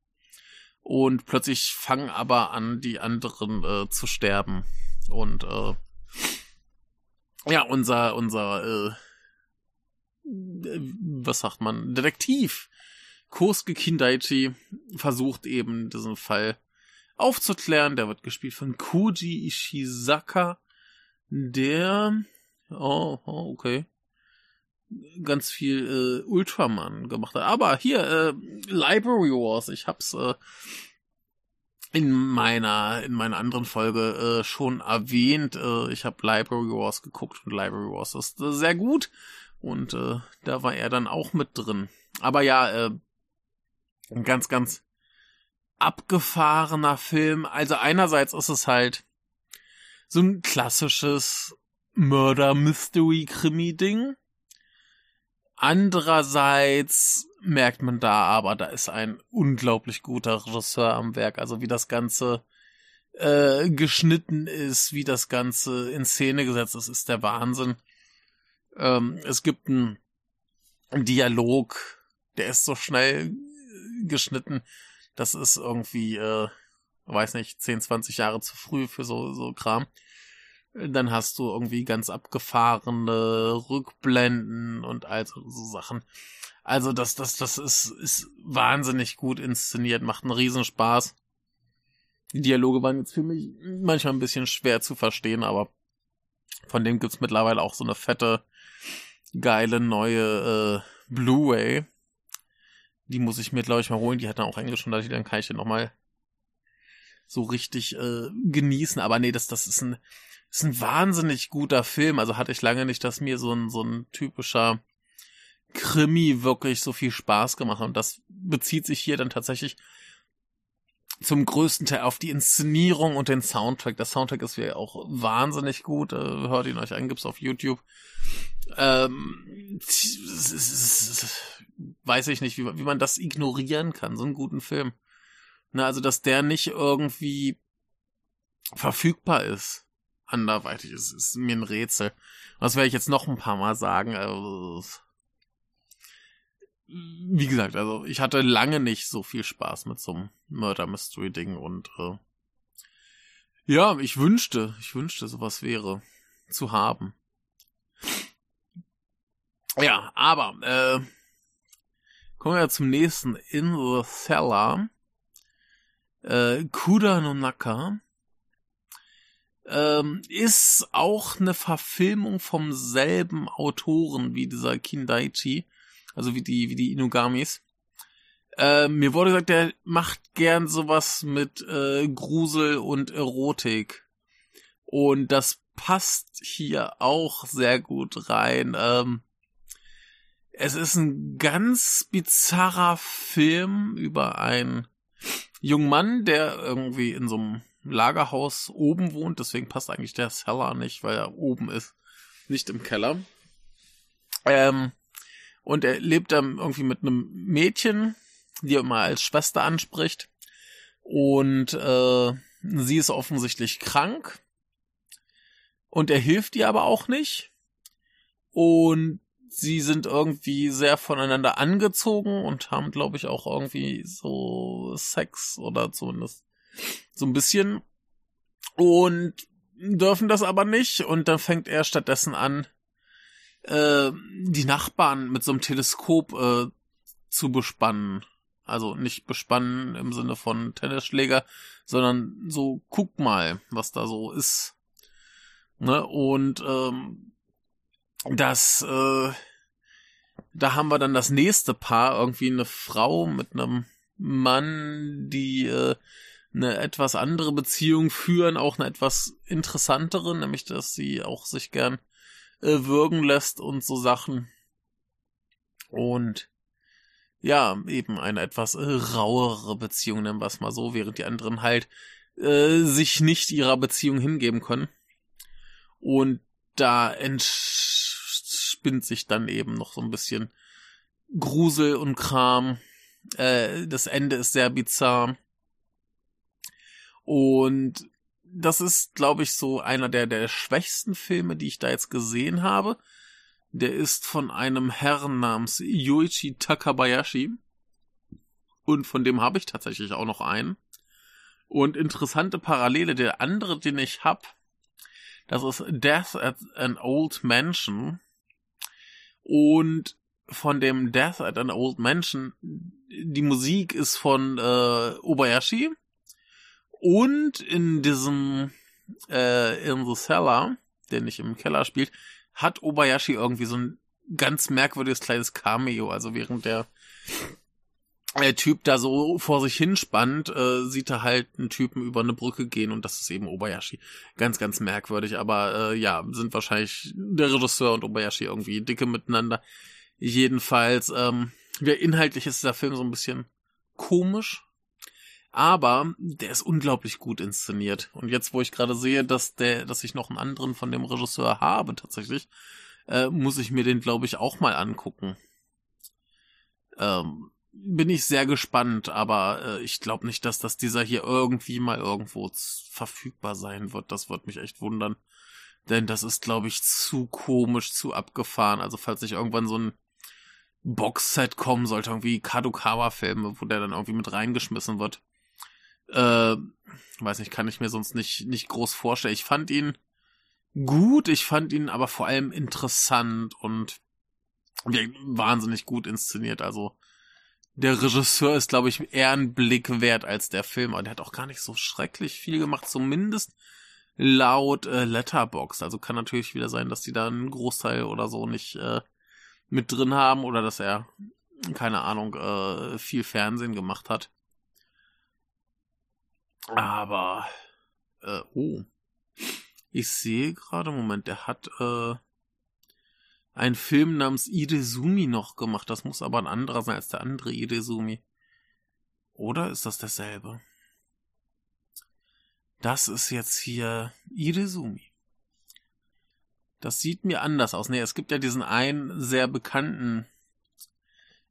Und plötzlich fangen aber an, die anderen äh, zu sterben. Und äh, ja, unser, unser, äh, was sagt man, Detektiv Kosuke Kindaichi versucht eben diesen Fall aufzuklären. Der wird gespielt von Kuji Ishizaka, der, oh, oh okay, ganz viel äh, Ultraman gemacht hat. Aber hier, äh, Library Wars, ich hab's äh, in meiner in meiner anderen Folge äh, schon erwähnt. Äh, ich habe Library Wars geguckt und Library Wars ist äh, sehr gut und äh, da war er dann auch mit drin. Aber ja, äh, ein ganz ganz abgefahrener Film. Also einerseits ist es halt so ein klassisches Murder Mystery Krimi Ding Andererseits merkt man da aber, da ist ein unglaublich guter Regisseur am Werk. Also wie das Ganze äh, geschnitten ist, wie das Ganze in Szene gesetzt ist, ist der Wahnsinn. Ähm, es gibt einen Dialog, der ist so schnell geschnitten, das ist irgendwie, äh, weiß nicht, 10, 20 Jahre zu früh für so, so Kram. Dann hast du irgendwie ganz abgefahrene Rückblenden und all so, so Sachen. Also das, das, das ist, ist wahnsinnig gut inszeniert, macht einen Riesenspaß. Die Dialoge waren jetzt für mich manchmal ein bisschen schwer zu verstehen, aber von dem gibt's mittlerweile auch so eine fette, geile neue äh, Blu-ray. Die muss ich mir, glaube ich, mal holen. Die hat dann auch Englisch und dann kann ich den nochmal so richtig äh, genießen. Aber nee, das, das ist ein, ist ein wahnsinnig guter Film. Also hatte ich lange nicht, dass mir so ein, so ein typischer Krimi wirklich so viel Spaß gemacht hat. Und das bezieht sich hier dann tatsächlich zum größten Teil auf die Inszenierung und den Soundtrack. Der Soundtrack ist ja auch wahnsinnig gut. Äh, hört ihn euch an, gibt's auf YouTube. Ähm, weiß ich nicht, wie, wie man das ignorieren kann, so einen guten Film. Na, also, dass der nicht irgendwie verfügbar ist. Anderweitig ist, ist mir ein Rätsel. Das werde ich jetzt noch ein paar Mal sagen. Also, wie gesagt, also ich hatte lange nicht so viel Spaß mit so einem Murder Mystery Ding und äh, ja, ich wünschte, ich wünschte, sowas wäre zu haben. Ja, aber äh, kommen wir zum nächsten In the Cellar. Äh, Kuda no Naka ähm, ist auch eine Verfilmung vom selben Autoren wie dieser Kindaichi also wie die, wie die Inugamis. Äh, mir wurde gesagt, der macht gern sowas mit äh, Grusel und Erotik. Und das passt hier auch sehr gut rein. Ähm, es ist ein ganz bizarrer Film über einen jungen Mann, der irgendwie in so einem Lagerhaus oben wohnt. Deswegen passt eigentlich der Cellar nicht, weil er oben ist, nicht im Keller. Ähm, und er lebt dann irgendwie mit einem Mädchen, die er immer als Schwester anspricht. Und äh, sie ist offensichtlich krank. Und er hilft ihr aber auch nicht. Und sie sind irgendwie sehr voneinander angezogen und haben, glaube ich, auch irgendwie so Sex oder zumindest so ein bisschen. Und dürfen das aber nicht. Und dann fängt er stattdessen an, äh, die Nachbarn mit so einem Teleskop äh, zu bespannen. Also nicht bespannen im Sinne von Tennisschläger, sondern so guck mal, was da so ist. Ne? Und ähm, das, äh, da haben wir dann das nächste Paar, irgendwie eine Frau mit einem Mann, die äh, eine etwas andere Beziehung führen, auch eine etwas interessantere, nämlich dass sie auch sich gern würgen lässt und so Sachen. Und ja, eben eine etwas äh, rauere Beziehung, nennen wir es mal so, während die anderen halt äh, sich nicht ihrer Beziehung hingeben können. Und da entspinnt sich dann eben noch so ein bisschen Grusel und Kram. Äh, das Ende ist sehr bizarr. Und das ist, glaube ich, so einer der, der schwächsten Filme, die ich da jetzt gesehen habe. Der ist von einem Herrn namens Yuichi Takabayashi. Und von dem habe ich tatsächlich auch noch einen. Und interessante Parallele, der andere, den ich hab, das ist Death at an Old Mansion. Und von dem Death at an Old Mansion, die Musik ist von äh, Obayashi und in diesem äh, In the Cellar, der nicht im Keller spielt, hat Obayashi irgendwie so ein ganz merkwürdiges kleines Cameo. Also während der der Typ da so vor sich hinspannt, äh, sieht er halt einen Typen über eine Brücke gehen und das ist eben Obayashi. Ganz, ganz merkwürdig, aber äh, ja, sind wahrscheinlich der Regisseur und Obayashi irgendwie dicke miteinander. Jedenfalls, ähm, ja, inhaltlich ist der Film so ein bisschen komisch, aber der ist unglaublich gut inszeniert. Und jetzt, wo ich gerade sehe, dass der, dass ich noch einen anderen von dem Regisseur habe tatsächlich, äh, muss ich mir den, glaube ich, auch mal angucken. Ähm, bin ich sehr gespannt, aber äh, ich glaube nicht, dass das dieser hier irgendwie mal irgendwo verfügbar sein wird. Das wird mich echt wundern. Denn das ist, glaube ich, zu komisch, zu abgefahren. Also falls nicht irgendwann so ein Boxset kommen sollte, irgendwie Kadokawa-Filme, wo der dann irgendwie mit reingeschmissen wird. Äh, weiß nicht, kann ich mir sonst nicht, nicht groß vorstellen. Ich fand ihn gut, ich fand ihn aber vor allem interessant und wahnsinnig gut inszeniert. Also der Regisseur ist, glaube ich, eher ein Blick wert als der Film. Aber der hat auch gar nicht so schrecklich viel gemacht, zumindest laut äh, Letterbox. Also kann natürlich wieder sein, dass die da einen Großteil oder so nicht äh, mit drin haben oder dass er, keine Ahnung, äh, viel Fernsehen gemacht hat. Aber, äh, oh. Ich sehe gerade, Moment, der hat äh, einen Film namens Idezumi noch gemacht. Das muss aber ein anderer sein als der andere Idezumi. Oder ist das derselbe? Das ist jetzt hier Idezumi. Das sieht mir anders aus. Nee, es gibt ja diesen einen sehr bekannten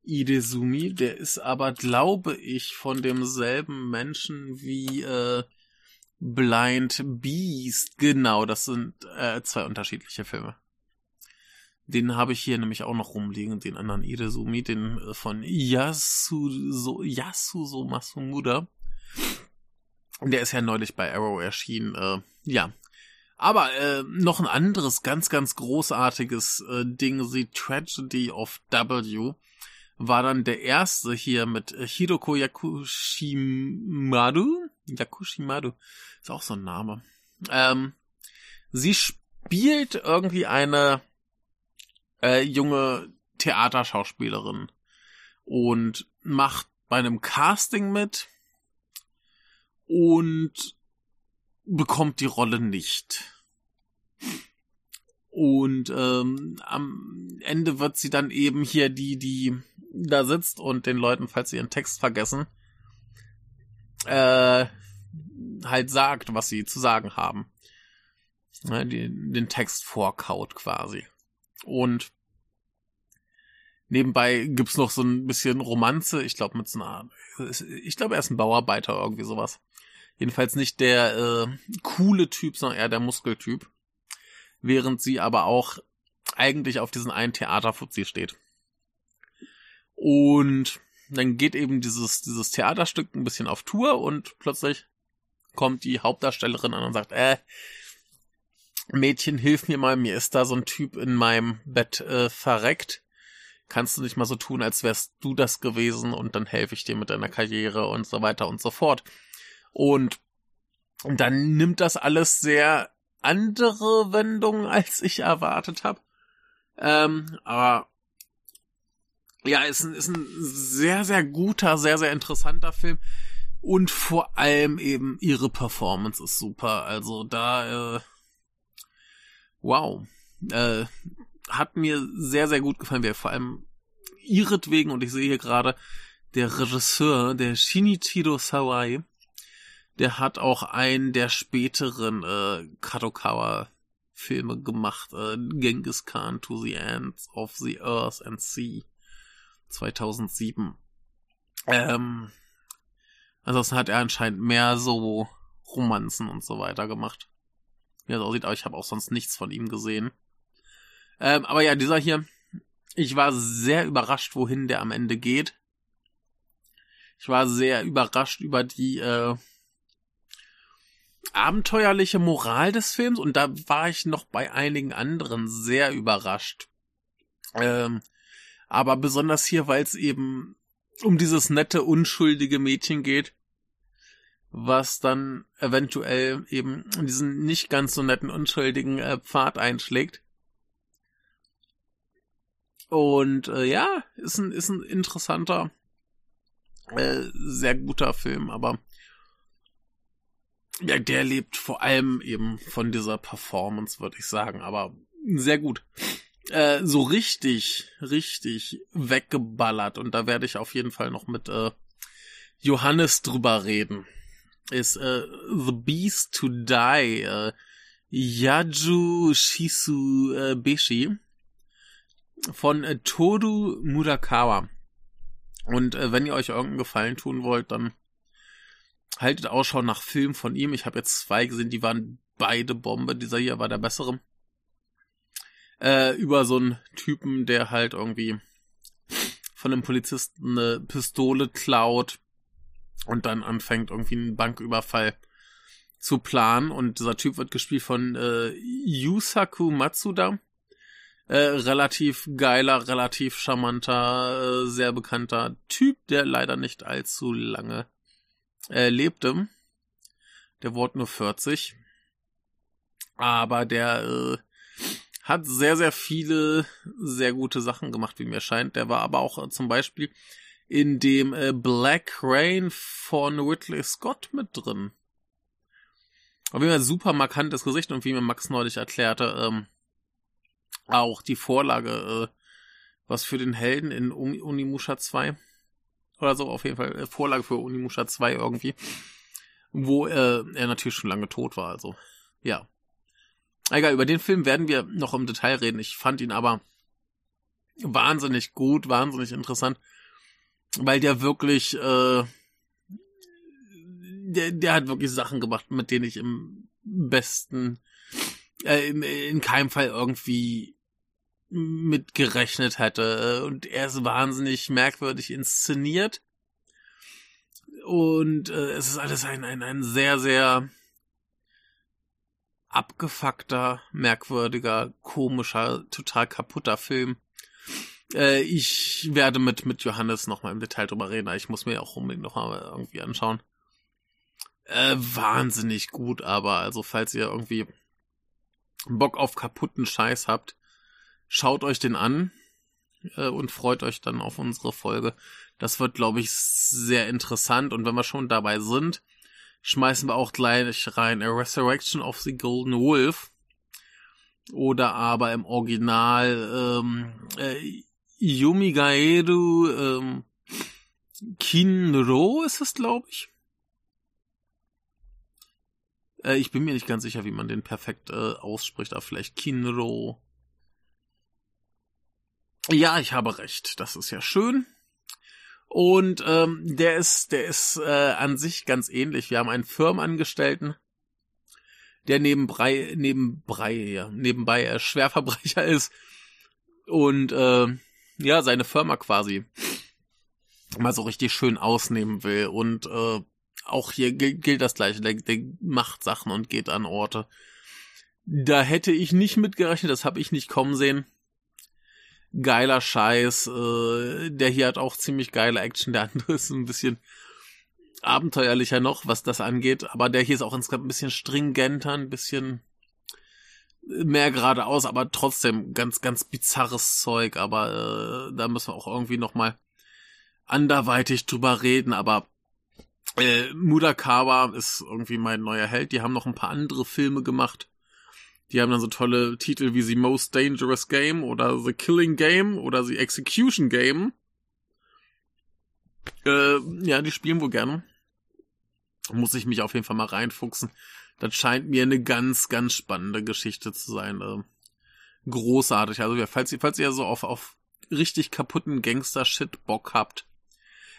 Idezumi, der ist aber, glaube ich, von demselben Menschen wie äh, Blind Beast. Genau, das sind äh, zwei unterschiedliche Filme. Den habe ich hier nämlich auch noch rumliegen, den anderen Idezumi, den äh, von Yasuzo, Yasuzo Masumuda. Der ist ja neulich bei Arrow erschienen. Äh, ja. Aber äh, noch ein anderes ganz, ganz großartiges äh, Ding, The Tragedy of W, war dann der erste hier mit Hiroko Yakushimadu. Yakushimadu ist auch so ein Name. Ähm, sie spielt irgendwie eine äh, junge Theaterschauspielerin und macht bei einem Casting mit und bekommt die Rolle nicht. Und ähm, am Ende wird sie dann eben hier die, die da sitzt und den Leuten, falls sie ihren Text vergessen, äh, halt sagt, was sie zu sagen haben. Ne, die, den Text vorkaut quasi. Und nebenbei gibt's noch so ein bisschen Romanze. Ich glaube, mit so einer, ich glaube, er ist ein Bauarbeiter, irgendwie sowas. Jedenfalls nicht der äh, coole Typ, sondern eher der Muskeltyp. Während sie aber auch eigentlich auf diesen einen Theaterfuzzi steht. Und dann geht eben dieses, dieses Theaterstück ein bisschen auf Tour und plötzlich kommt die Hauptdarstellerin an und sagt, äh, Mädchen, hilf mir mal, mir ist da so ein Typ in meinem Bett äh, verreckt. Kannst du nicht mal so tun, als wärst du das gewesen und dann helfe ich dir mit deiner Karriere und so weiter und so fort. Und dann nimmt das alles sehr andere Wendungen, als ich erwartet habe. Ähm, aber ja, ist ein, ist ein sehr, sehr guter, sehr, sehr interessanter Film. Und vor allem eben ihre Performance ist super. Also da, äh, wow. Äh, hat mir sehr, sehr gut gefallen. Wir vor allem ihretwegen, und ich sehe hier gerade, der Regisseur, der Shinichiro Sawai, der hat auch einen der späteren äh, Kadokawa Filme gemacht, äh, Genghis Khan to the Ends of the Earth and Sea 2007. Ähm, Ansonsten hat er anscheinend mehr so Romanzen und so weiter gemacht. Wie das aussieht, aber ich habe auch sonst nichts von ihm gesehen. Ähm, aber ja, dieser hier, ich war sehr überrascht, wohin der am Ende geht. Ich war sehr überrascht über die äh, abenteuerliche Moral des Films und da war ich noch bei einigen anderen sehr überrascht. Ähm, aber besonders hier, weil es eben um dieses nette, unschuldige Mädchen geht, was dann eventuell eben diesen nicht ganz so netten, unschuldigen äh, Pfad einschlägt. Und äh, ja, ist ein, ist ein interessanter, äh, sehr guter Film, aber ja, der lebt vor allem eben von dieser Performance, würde ich sagen, aber sehr gut äh, so richtig, richtig weggeballert. Und da werde ich auf jeden Fall noch mit äh, Johannes drüber reden. Ist äh, The Beast to Die, äh, Yaju Shisu äh, Beshi von äh, Toru Murakawa. Und äh, wenn ihr euch irgendeinen Gefallen tun wollt, dann haltet Ausschau nach Filmen von ihm. Ich habe jetzt zwei gesehen, die waren beide Bombe. Dieser hier war der bessere. Äh, über so einen Typen, der halt irgendwie von einem Polizisten eine Pistole klaut und dann anfängt irgendwie einen Banküberfall zu planen. Und dieser Typ wird gespielt von äh, Yusaku Matsuda. Äh, relativ geiler, relativ charmanter, äh, sehr bekannter Typ, der leider nicht allzu lange äh, lebte. Der wurde nur 40. Aber der äh, hat sehr, sehr viele sehr gute Sachen gemacht, wie mir scheint. Der war aber auch äh, zum Beispiel in dem äh, Black Rain von Ridley Scott mit drin. Auf jeden Fall super markantes Gesicht und wie mir Max neulich erklärte, ähm, auch die Vorlage, äh, was für den Helden in Unimusha 2 oder so, auf jeden Fall äh, Vorlage für Unimusha 2 irgendwie, wo äh, er natürlich schon lange tot war, also ja. Egal, über den Film werden wir noch im Detail reden. Ich fand ihn aber wahnsinnig gut, wahnsinnig interessant, weil der wirklich, äh, der, der hat wirklich Sachen gemacht, mit denen ich im besten, äh, in, in keinem Fall irgendwie mitgerechnet hätte. Und er ist wahnsinnig merkwürdig inszeniert. Und äh, es ist alles ein, ein, ein sehr, sehr abgefuckter, merkwürdiger, komischer, total kaputter Film. Äh, ich werde mit, mit Johannes nochmal im Detail drüber reden, ich muss mir auch unbedingt nochmal irgendwie anschauen. Äh, wahnsinnig gut, aber also falls ihr irgendwie Bock auf kaputten Scheiß habt, schaut euch den an äh, und freut euch dann auf unsere Folge. Das wird, glaube ich, sehr interessant und wenn wir schon dabei sind, schmeißen wir auch gleich rein A Resurrection of the Golden Wolf. Oder aber im Original ähm, äh, Yumi Gaeru ähm, Kinro ist es, glaube ich. Äh, ich bin mir nicht ganz sicher, wie man den perfekt äh, ausspricht, aber vielleicht Kinro. Ja, ich habe recht. Das ist ja schön. Und ähm, der ist, der ist äh, an sich ganz ähnlich. Wir haben einen Firmenangestellten, der nebenbei, nebenbei, ja, nebenbei äh, Schwerverbrecher ist und äh, ja, seine Firma quasi mal so richtig schön ausnehmen will. Und äh, auch hier gilt das gleiche. Der, der macht Sachen und geht an Orte. Da hätte ich nicht mitgerechnet, das habe ich nicht kommen sehen geiler Scheiß. Äh, der hier hat auch ziemlich geile Action. Der andere ist ein bisschen abenteuerlicher noch, was das angeht. Aber der hier ist auch insgesamt ein bisschen stringenter, ein bisschen mehr geradeaus, aber trotzdem ganz, ganz bizarres Zeug. Aber äh, da müssen wir auch irgendwie nochmal anderweitig drüber reden. Aber äh, Mudakawa ist irgendwie mein neuer Held. Die haben noch ein paar andere Filme gemacht. Die haben dann so tolle Titel wie The Most Dangerous Game oder The Killing Game oder The Execution Game. Äh, ja, die spielen wohl gerne. Muss ich mich auf jeden Fall mal reinfuchsen. Das scheint mir eine ganz, ganz spannende Geschichte zu sein. Äh, großartig. Also, falls, ihr, falls ihr so auf, auf richtig kaputten Gangster-Shit Bock habt,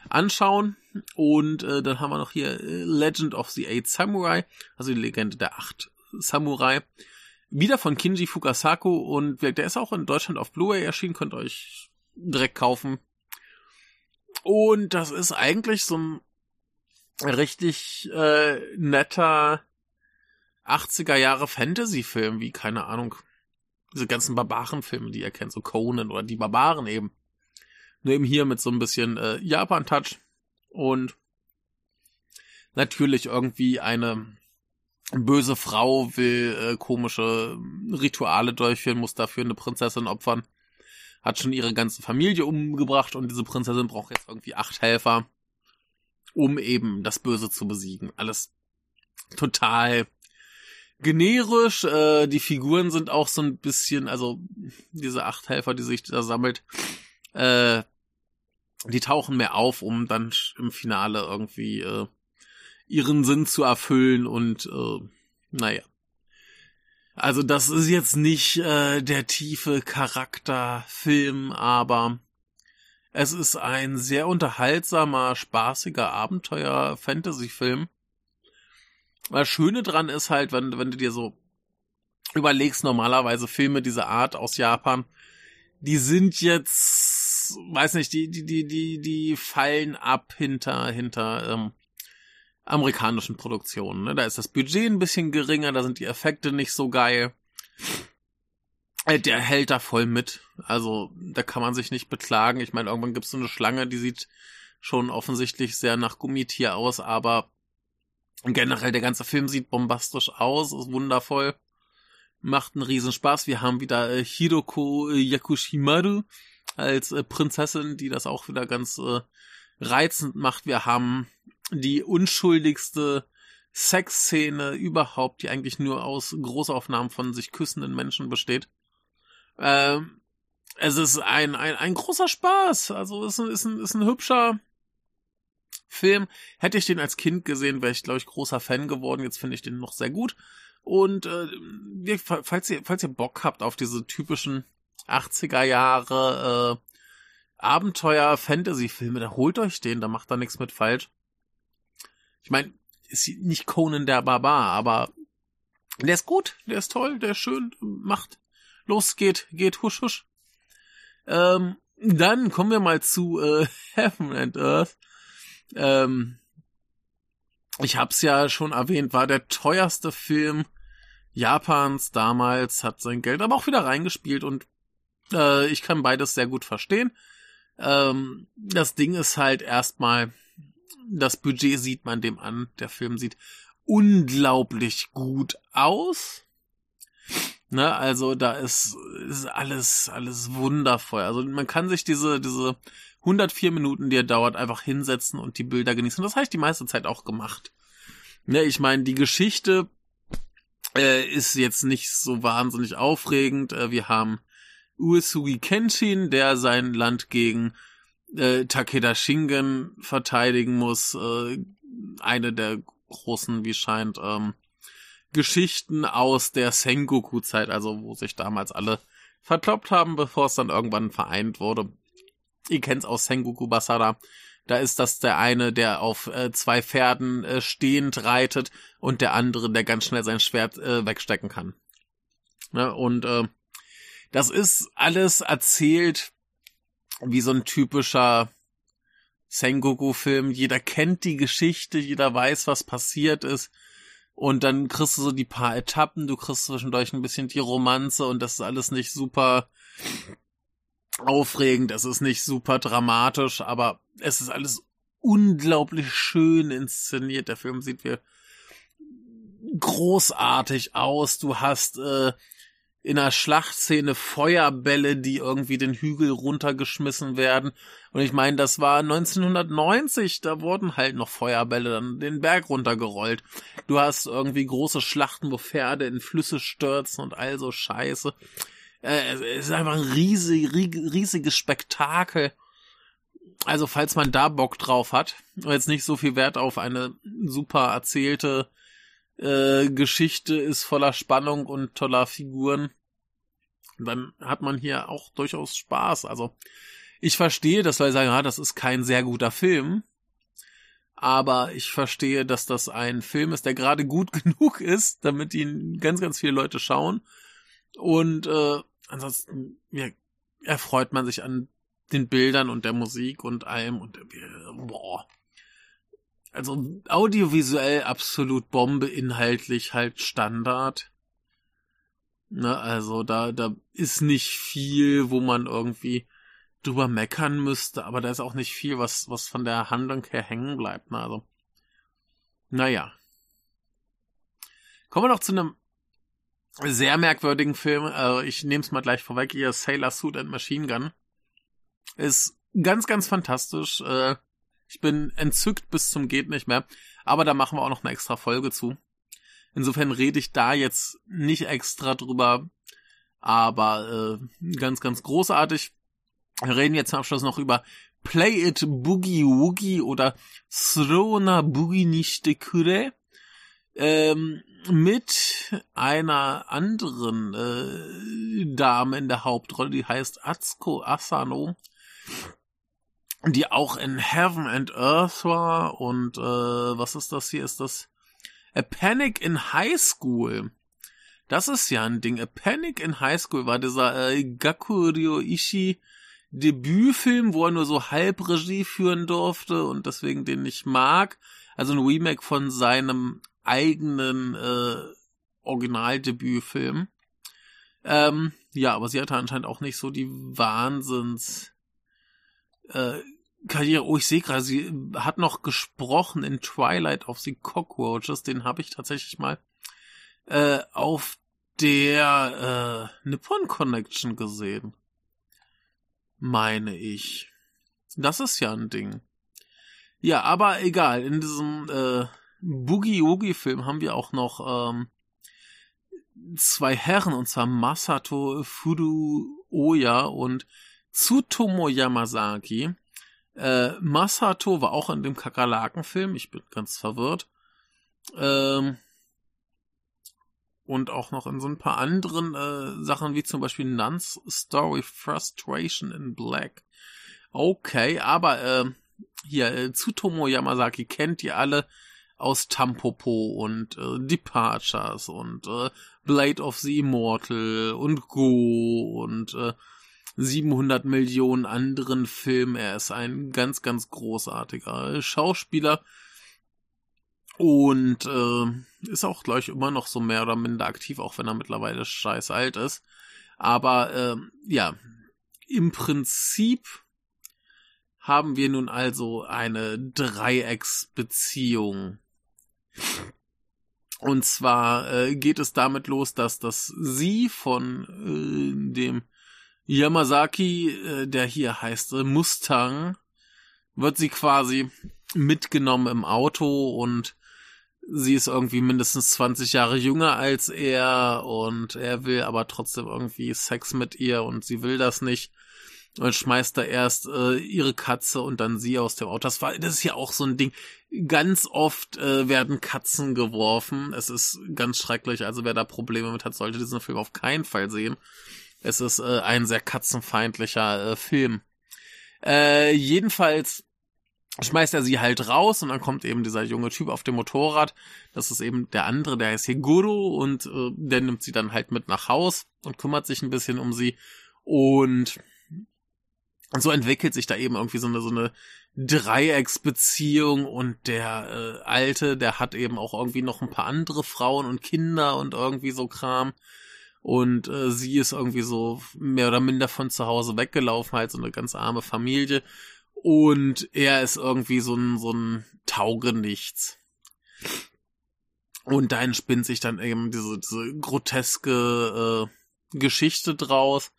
anschauen. Und äh, dann haben wir noch hier äh, Legend of the Eight Samurai, also die Legende der acht Samurai. Wieder von Kinji Fukasaku und der ist auch in Deutschland auf Blu-ray erschienen, könnt euch direkt kaufen. Und das ist eigentlich so ein richtig äh, netter 80er Jahre Fantasy-Film, wie, keine Ahnung, diese ganzen Barbarenfilme, die ihr kennt, so Conan oder die Barbaren eben. Nur eben hier mit so ein bisschen äh, Japan-Touch und natürlich irgendwie eine böse Frau will äh, komische Rituale durchführen, muss dafür eine Prinzessin opfern. Hat schon ihre ganze Familie umgebracht und diese Prinzessin braucht jetzt irgendwie acht Helfer, um eben das Böse zu besiegen. Alles total generisch. Äh, die Figuren sind auch so ein bisschen, also diese acht Helfer, die sich da sammelt, äh, die tauchen mehr auf, um dann im Finale irgendwie äh, ihren Sinn zu erfüllen und äh, naja. Also das ist jetzt nicht äh, der tiefe Charakterfilm, aber Es ist ein sehr unterhaltsamer, spaßiger Abenteuer-Fantasy-Film. Das Schöne dran ist halt, wenn, wenn du dir so überlegst, normalerweise Filme dieser Art aus Japan, die sind jetzt, weiß nicht, die, die, die, die, die fallen ab hinter, hinter ähm, amerikanischen Produktionen. Ne? Da ist das Budget ein bisschen geringer, da sind die Effekte nicht so geil. Äh, der hält da voll mit. Also, da kann man sich nicht beklagen. Ich meine, irgendwann gibt's so eine Schlange, die sieht schon offensichtlich sehr nach Gummitier aus, aber generell der ganze Film sieht bombastisch aus, ist wundervoll macht einen Riesenspaß. Wir haben wieder äh, Hiroko äh, Yakushimaru als Prinzessin, die das auch wieder ganz reizend macht. Wir haben die unschuldigste Sexszene überhaupt, die eigentlich nur aus Großaufnahmen von sich küssenden Menschen besteht. Ähm, es ist ein, ein, ein großer Spaß. Also es ist ein, ist ein, ist ein hübscher Film. Hätte ich den als Kind gesehen, wäre ich, glaube ich, großer Fan geworden. Jetzt finde ich den noch sehr gut. Und äh, falls ihr, falls ihr Bock habt auf diese typischen 80er Jahre äh, Abenteuer-Fantasy-Filme, dann holt euch den, da macht da nichts mit falsch. Ich meine, ist nicht Conan der Barbar, aber der ist gut, der ist toll, der ist schön, macht. Los, geht, geht, husch, husch. Ähm, dann kommen wir mal zu äh, Heaven and Earth. Ähm, ich hab's ja schon erwähnt, war der teuerste Film Japans damals, hat sein Geld aber auch wieder reingespielt und äh, ich kann beides sehr gut verstehen. Ähm, das Ding ist halt erstmal, das Budget sieht man dem an. Der Film sieht unglaublich gut aus. Ne, also da ist, ist alles, alles wundervoll. Also man kann sich diese, diese 104 Minuten, die er dauert, einfach hinsetzen und die Bilder genießen. Das habe ich die meiste Zeit auch gemacht. Ne, ich meine, die Geschichte äh, ist jetzt nicht so wahnsinnig aufregend. Äh, wir haben Uesugi Kenshin, der sein Land gegen äh, Takeda Shingen verteidigen muss. Äh, eine der großen, wie scheint, ähm, Geschichten aus der Sengoku-Zeit, also wo sich damals alle verkloppt haben, bevor es dann irgendwann vereint wurde. Ihr kennt's aus Sengoku Basara. Da ist das der eine, der auf äh, zwei Pferden äh, stehend reitet und der andere, der ganz schnell sein Schwert äh, wegstecken kann. Ne? Und äh, das ist alles erzählt wie so ein typischer Sengoku-Film. Jeder kennt die Geschichte, jeder weiß, was passiert ist. Und dann kriegst du so die paar Etappen, du kriegst zwischendurch ein bisschen die Romanze und das ist alles nicht super aufregend, es ist nicht super dramatisch, aber es ist alles unglaublich schön inszeniert. Der Film sieht wie großartig aus. Du hast äh, in einer Schlachtszene Feuerbälle, die irgendwie den Hügel runtergeschmissen werden. Und ich meine, das war 1990, da wurden halt noch Feuerbälle dann den Berg runtergerollt. Du hast irgendwie große Schlachten, wo Pferde in Flüsse stürzen und all so Scheiße. Äh, es ist einfach ein riesig, riesiges Spektakel. Also, falls man da Bock drauf hat, jetzt nicht so viel Wert auf eine super erzählte äh, Geschichte ist voller Spannung und toller Figuren, dann hat man hier auch durchaus Spaß. Also, ich verstehe, dass Leute sagen, ja, das ist kein sehr guter Film. Aber ich verstehe, dass das ein Film ist, der gerade gut genug ist, damit ihn ganz, ganz viele Leute schauen. Und äh, ansonsten ja, erfreut man sich an den Bildern und der Musik und allem und äh, boah. Also audiovisuell absolut Bombe, inhaltlich halt Standard. Ne, also da, da ist nicht viel, wo man irgendwie drüber meckern müsste, aber da ist auch nicht viel, was, was von der Handlung her hängen bleibt. Ne? Also, naja. Kommen wir noch zu einem sehr merkwürdigen Film. Äh, ich nehme es mal gleich vorweg. Ihr Sailor Suit and Machine Gun ist ganz, ganz fantastisch. Äh, ich bin entzückt bis zum geht nicht mehr. Aber da machen wir auch noch eine extra Folge zu. Insofern rede ich da jetzt nicht extra drüber. Aber äh, ganz, ganz großartig. Wir reden jetzt zum Abschluss noch über Play It Boogie Woogie oder Throna Boogie Nishite Kure ähm, mit einer anderen äh, Dame in der Hauptrolle, die heißt Atsuko Asano. Die auch in Heaven and Earth war und äh, was ist das hier? Ist das A Panic in High School? Das ist ja ein Ding. A Panic in High School war dieser äh, Gaku Ryoishi Debütfilm, wo er nur so halb Regie führen durfte und deswegen den nicht mag. Also ein Remake von seinem eigenen äh, Originaldebütfilm. Ähm, ja, aber sie hatte anscheinend auch nicht so die Wahnsinns äh, Karriere. Oh, ich sehe gerade, sie hat noch gesprochen in Twilight of the Cockroaches. Den habe ich tatsächlich mal äh, auf der äh, Nippon Connection gesehen meine ich. Das ist ja ein Ding. Ja, aber egal. In diesem äh, Boogie-Woogie-Film haben wir auch noch ähm, zwei Herren, und zwar Masato Furuoya und Tsutomo Yamazaki. Äh, Masato war auch in dem Kakerlaken-Film. Ich bin ganz verwirrt. Ähm, und auch noch in so ein paar anderen äh, Sachen wie zum Beispiel Nuns Story Frustration in Black. Okay, aber äh, hier äh, Tsutomo Yamazaki kennt ihr alle aus Tampopo und äh, Departures und äh, Blade of the Immortal und Go und äh, 700 Millionen anderen Filmen. Er ist ein ganz, ganz großartiger Schauspieler und äh, ist auch, gleich immer noch so mehr oder minder aktiv, auch wenn er mittlerweile scheiß alt ist. Aber äh, ja, im Prinzip haben wir nun also eine Dreiecksbeziehung. Und zwar äh, geht es damit los, dass das sie von äh, dem Yamazaki, äh, der hier heißt äh, Mustang, wird sie quasi mitgenommen im Auto und sie ist irgendwie mindestens 20 Jahre jünger als er und er will aber trotzdem irgendwie Sex mit ihr und sie will das nicht und schmeißt da erst äh, ihre Katze und dann sie aus dem Auto. Das war, das ist ja auch so ein Ding. Ganz oft äh, werden Katzen geworfen. Es ist ganz schrecklich. Also wer da Probleme mit hat, sollte diesen Film auf keinen Fall sehen. Es ist äh, ein sehr katzenfeindlicher äh, Film. Äh, jedenfalls schmeißt er sie halt raus und dann kommt eben dieser junge Typ auf dem Motorrad. Das ist eben der andere, der heißt Higuro und äh, der nimmt sie dann halt mit nach Haus und kümmert sich ein bisschen um sie und so entwickelt sich da eben irgendwie so eine so eine Dreiecksbeziehung und der äh, alte, der hat eben auch irgendwie noch ein paar andere Frauen und Kinder und irgendwie so Kram und äh, sie ist irgendwie so mehr oder minder von zu Hause weggelaufen, halt so eine ganz arme Familie und er ist irgendwie so ein, so ein Taugenichts. Und dann spinnt sich dann eben diese, diese groteske äh, Geschichte draus.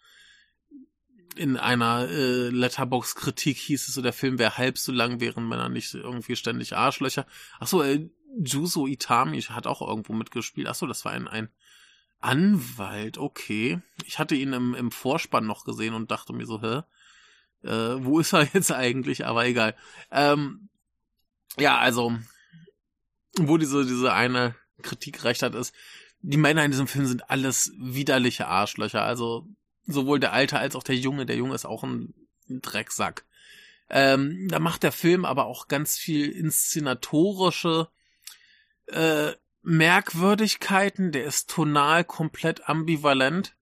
In einer äh, Letterbox-Kritik hieß es so, der Film wäre halb so lang, wären Männer nicht irgendwie ständig Arschlöcher. Achso, äh, Juso Itami hat auch irgendwo mitgespielt. Achso, das war ein, ein Anwalt, okay. Ich hatte ihn im, im Vorspann noch gesehen und dachte mir so, hä? Äh, wo ist er jetzt eigentlich? Aber egal. Ähm, ja, also, wo diese, diese eine Kritik recht hat, ist, die Männer in diesem Film sind alles widerliche Arschlöcher. Also, sowohl der Alte als auch der Junge. Der Junge ist auch ein, Drecksack. Ähm, da macht der Film aber auch ganz viel inszenatorische äh, Merkwürdigkeiten. Der ist tonal komplett ambivalent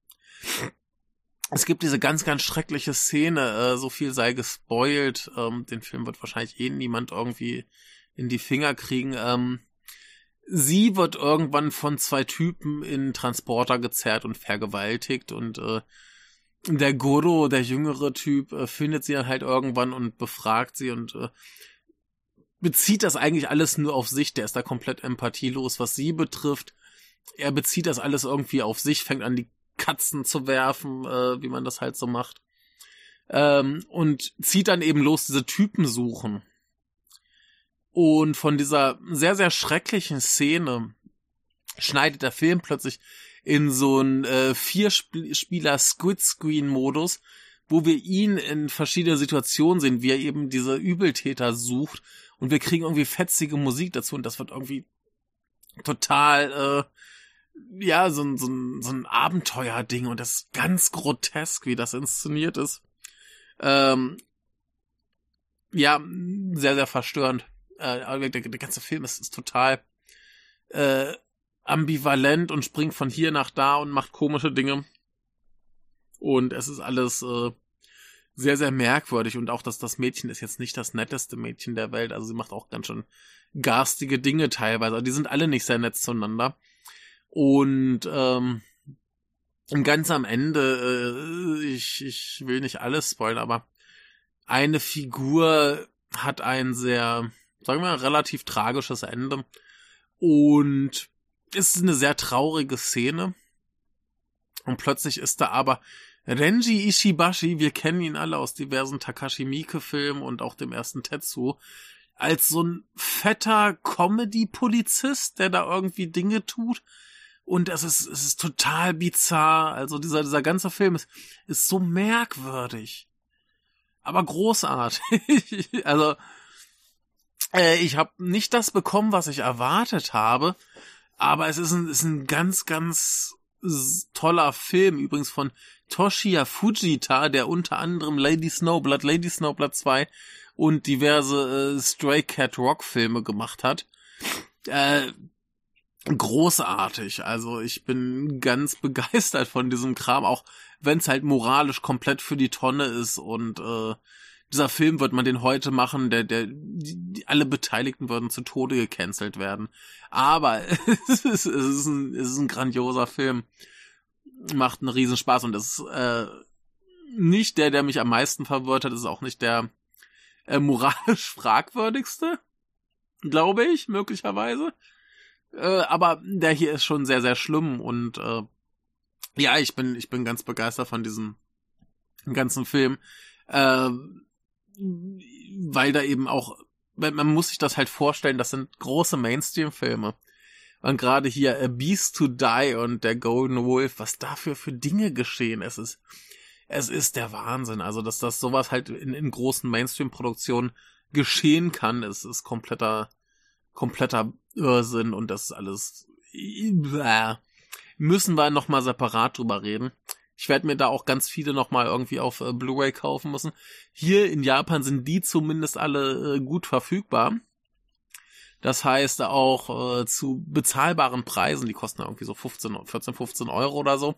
es gibt diese ganz, ganz schreckliche Szene, äh, so viel sei gespoilt, ähm, den Film wird wahrscheinlich eh niemand irgendwie in die Finger kriegen. Ähm, sie wird irgendwann von zwei Typen in Transporter gezerrt und vergewaltigt und äh, der Goro, der jüngere Typ, äh, findet sie dann halt irgendwann und befragt sie und äh, bezieht das eigentlich alles nur auf sich. Der ist da komplett empathielos, was sie betrifft. Er bezieht das alles irgendwie auf sich, fängt an, die Katzen zu werfen, äh, wie man das halt so macht. Ähm, und zieht dann eben los, diese Typen suchen. Und von dieser sehr, sehr schrecklichen Szene schneidet der Film plötzlich in so einen äh, Vierspieler Squid Screen Modus, wo wir ihn in verschiedenen Situationen sehen, wie er eben diese Übeltäter sucht und wir kriegen irgendwie fetzige Musik dazu und das wird irgendwie total äh, ja, so ein, so ein, so ein Abenteuerding und das ist ganz grotesk, wie das inszeniert ist. Ähm, ja, sehr, sehr verstörend. Äh, der, der, ganze Film ist, ist total äh, ambivalent und springt von hier nach da und macht komische Dinge. Und es ist alles äh, sehr, sehr merkwürdig. Und auch, dass das Mädchen ist jetzt nicht das netteste Mädchen der Welt. Also sie macht auch ganz schön garstige Dinge teilweise. Also die sind alle nicht sehr nett zueinander. Und ähm, ganz am Ende, äh, ich, ich will nicht alles spoilern, aber eine Figur hat ein sehr, sagen wir, relativ tragisches Ende. Und es ist eine sehr traurige Szene. Und plötzlich ist da aber Renji Ishibashi, wir kennen ihn alle aus diversen Takashi Miike-Filmen und auch dem ersten Tetsu, als so ein fetter Comedy-Polizist, der da irgendwie Dinge tut. Und es ist, es ist total bizarr. Also dieser, dieser ganze Film ist, ist so merkwürdig. Aber großartig. also, äh, ich habe nicht das bekommen, was ich erwartet habe. Aber es ist ein, ist ein ganz, ganz toller Film. Übrigens von Toshia Fujita, der unter anderem Lady Snowblood, Lady Snowblood 2 und diverse äh, Stray Cat Rock Filme gemacht hat. Äh, großartig. Also ich bin ganz begeistert von diesem Kram, auch wenn es halt moralisch komplett für die Tonne ist und äh, dieser Film wird man den heute machen, der, der, die, alle Beteiligten würden zu Tode gecancelt werden. Aber es ist, es ist, ein, es ist ein grandioser Film. Macht einen Riesenspaß und es ist äh, nicht der, der mich am meisten verwirrt hat, ist auch nicht der äh, moralisch fragwürdigste, glaube ich, möglicherweise. Äh, aber der hier ist schon sehr, sehr schlimm und äh, ja, ich bin, ich bin ganz begeistert von diesem ganzen Film. Äh, weil da eben auch, man muss sich das halt vorstellen, das sind große Mainstream-Filme. Und gerade hier A Beast to Die und der Golden Wolf, was dafür für Dinge geschehen, es ist, es ist der Wahnsinn. Also, dass das sowas halt in, in großen Mainstream-Produktionen geschehen kann, ist, ist kompletter, kompletter Irrsinn und das ist alles, äh, müssen wir nochmal separat drüber reden. Ich werde mir da auch ganz viele nochmal irgendwie auf äh, Blu-ray kaufen müssen. Hier in Japan sind die zumindest alle äh, gut verfügbar. Das heißt auch äh, zu bezahlbaren Preisen, die kosten irgendwie so 15, 14, 15 Euro oder so.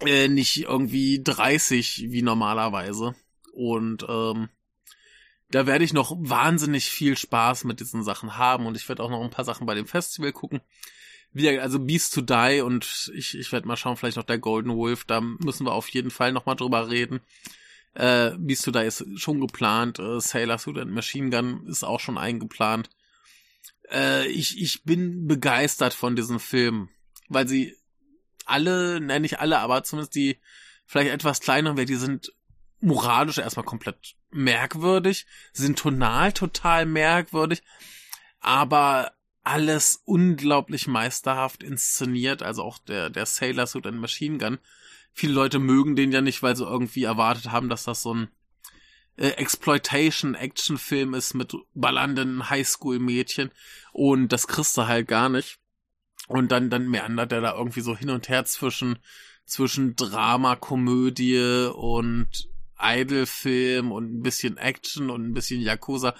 Äh, nicht irgendwie 30 wie normalerweise. Und ähm, da werde ich noch wahnsinnig viel Spaß mit diesen Sachen haben und ich werde auch noch ein paar Sachen bei dem Festival gucken wie, also Beast to Die und ich, ich werde mal schauen, vielleicht noch der Golden Wolf, da müssen wir auf jeden Fall nochmal drüber reden. Äh, Beast to Die ist schon geplant, äh, Sailor Suit and Machine Gun ist auch schon eingeplant. Äh, ich, ich bin begeistert von diesem Film, weil sie alle, nenne nicht alle, aber zumindest die vielleicht etwas kleineren, weil die sind moralisch erstmal komplett merkwürdig, sind tonal total merkwürdig, aber alles unglaublich meisterhaft inszeniert, also auch der, der Sailor Suit and Machine Gun. Viele Leute mögen den ja nicht, weil sie irgendwie erwartet haben, dass das so ein äh, Exploitation-Action-Film ist mit ballernden Highschool-Mädchen und das kriegst du halt gar nicht. Und dann, dann meandert er da irgendwie so hin und her zwischen, zwischen Drama, Komödie und Idol-Film und ein bisschen Action und ein bisschen Yakuza.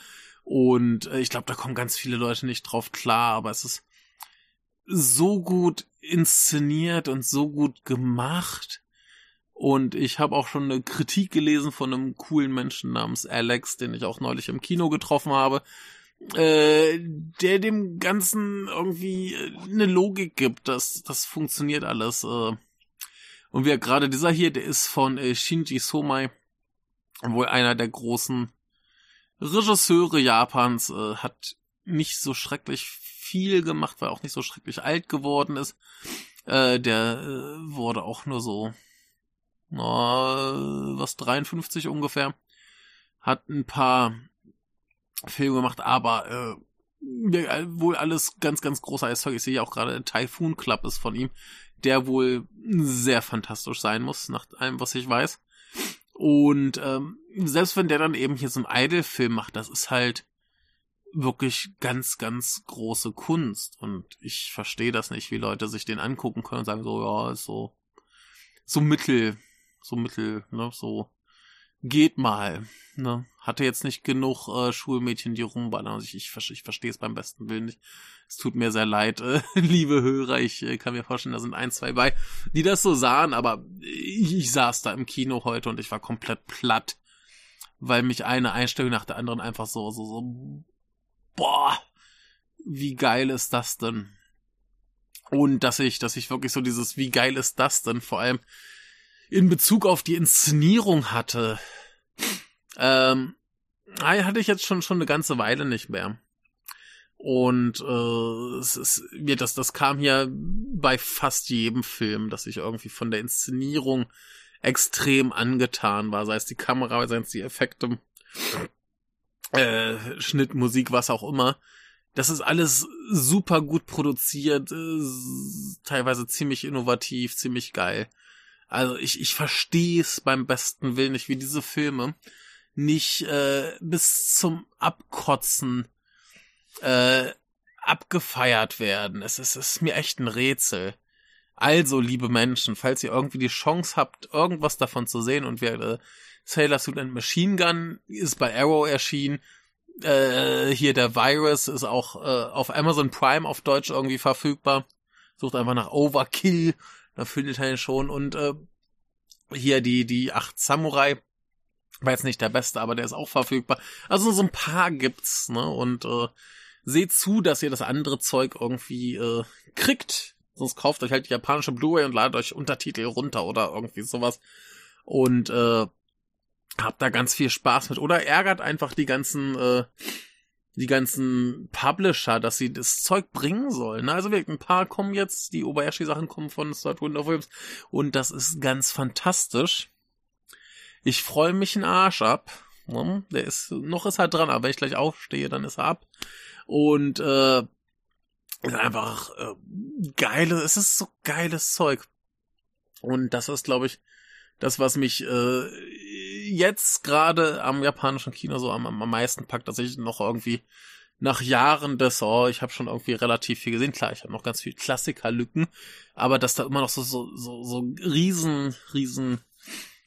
Und äh, ich glaube, da kommen ganz viele Leute nicht drauf klar, aber es ist so gut inszeniert und so gut gemacht. Und ich habe auch schon eine Kritik gelesen von einem coolen Menschen namens Alex, den ich auch neulich im Kino getroffen habe, äh, der dem Ganzen irgendwie eine Logik gibt. Das, das funktioniert alles. Äh. Und wie gerade dieser hier, der ist von äh, Shinji Somai, wohl einer der großen Regisseure Japans, äh, hat nicht so schrecklich viel gemacht, weil er auch nicht so schrecklich alt geworden ist. Äh, der äh, wurde auch nur so, na, was 53 ungefähr. Hat ein paar Filme gemacht, aber äh, wohl alles ganz, ganz großer Eiszeug. Ich sehe ja auch gerade Typhoon Club ist von ihm, der wohl sehr fantastisch sein muss, nach allem, was ich weiß. Und ähm, selbst wenn der dann eben hier so einen Idol-Film macht, das ist halt wirklich ganz, ganz große Kunst. Und ich verstehe das nicht, wie Leute sich den angucken können und sagen so, ja, ist so, so mittel, so mittel, ne, so geht mal. Ne? Hatte jetzt nicht genug äh, Schulmädchen, die rumballern. Also ich, ich, ich verstehe es beim besten Willen nicht. Es tut mir sehr leid, äh, liebe Hörer. Ich äh, kann mir vorstellen, da sind ein, zwei bei, die das so sahen, aber ich, ich saß da im Kino heute und ich war komplett platt, weil mich eine Einstellung nach der anderen einfach so, so, so, boah, wie geil ist das denn? Und dass ich, dass ich wirklich so dieses, wie geil ist das denn, vor allem in Bezug auf die Inszenierung hatte. Ähm, hatte ich jetzt schon, schon eine ganze Weile nicht mehr. Und äh, es ist, mir das, das kam hier bei fast jedem Film, dass ich irgendwie von der Inszenierung extrem angetan war, sei es die Kamera, sei es die Effekte, äh, Schnitt, Musik, was auch immer. Das ist alles super gut produziert, äh, teilweise ziemlich innovativ, ziemlich geil. Also ich, ich verstehe es beim besten Willen nicht, wie diese Filme nicht äh, bis zum Abkotzen äh, abgefeiert werden. Es ist, es ist mir echt ein Rätsel. Also, liebe Menschen, falls ihr irgendwie die Chance habt, irgendwas davon zu sehen und wer äh, Sailor Suit and Machine Gun ist bei Arrow erschienen. Äh, hier der Virus ist auch äh, auf Amazon Prime auf Deutsch irgendwie verfügbar. Sucht einfach nach Overkill, da findet ihr ihn schon. Und äh, hier die, die acht Samurai war jetzt nicht der beste, aber der ist auch verfügbar. Also so ein paar gibt's, ne? Und äh, seht zu, dass ihr das andere Zeug irgendwie äh, kriegt. Sonst kauft euch halt die japanische Blu-ray und ladet euch Untertitel runter oder irgendwie sowas. Und äh, habt da ganz viel Spaß mit. Oder ärgert einfach die ganzen, äh, die ganzen Publisher, dass sie das Zeug bringen sollen. Also wirklich, ein paar kommen jetzt, die Obayashi-Sachen kommen von Star Wonder Films und das ist ganz fantastisch. Ich freue mich einen Arsch ab. Ne? Der ist, noch ist er dran, aber wenn ich gleich aufstehe, dann ist er ab. Und äh, ist einfach äh, geile, es ist so geiles Zeug. Und das ist, glaube ich, das, was mich äh, jetzt gerade am japanischen Kino so am, am meisten packt, dass ich noch irgendwie nach Jahren des, oh, ich habe schon irgendwie relativ viel gesehen. Klar, ich habe noch ganz viel Klassikerlücken, aber dass da immer noch so so so, so riesen riesen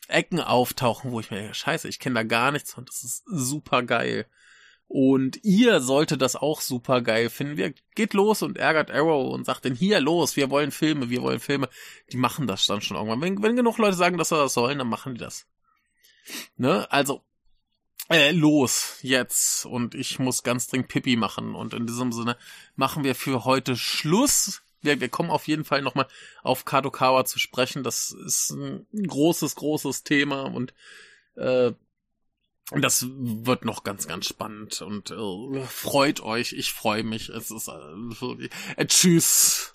Ecken auftauchen, wo ich mir scheiße, ich kenne da gar nichts und das ist super geil. Und ihr solltet das auch super geil finden. Wir geht los und ärgert Arrow und sagt denn hier los, wir wollen Filme, wir wollen Filme. Die machen das dann schon irgendwann. Wenn, wenn genug Leute sagen, dass sie das sollen, dann machen die das. Ne? Also äh, los jetzt und ich muss ganz dringend Pipi machen und in diesem Sinne machen wir für heute Schluss. Wir, wir kommen auf jeden Fall nochmal auf Kadokawa zu sprechen. Das ist ein großes, großes Thema und äh, das wird noch ganz, ganz spannend und äh, freut euch. Ich freue mich. Es ist äh, äh, tschüss.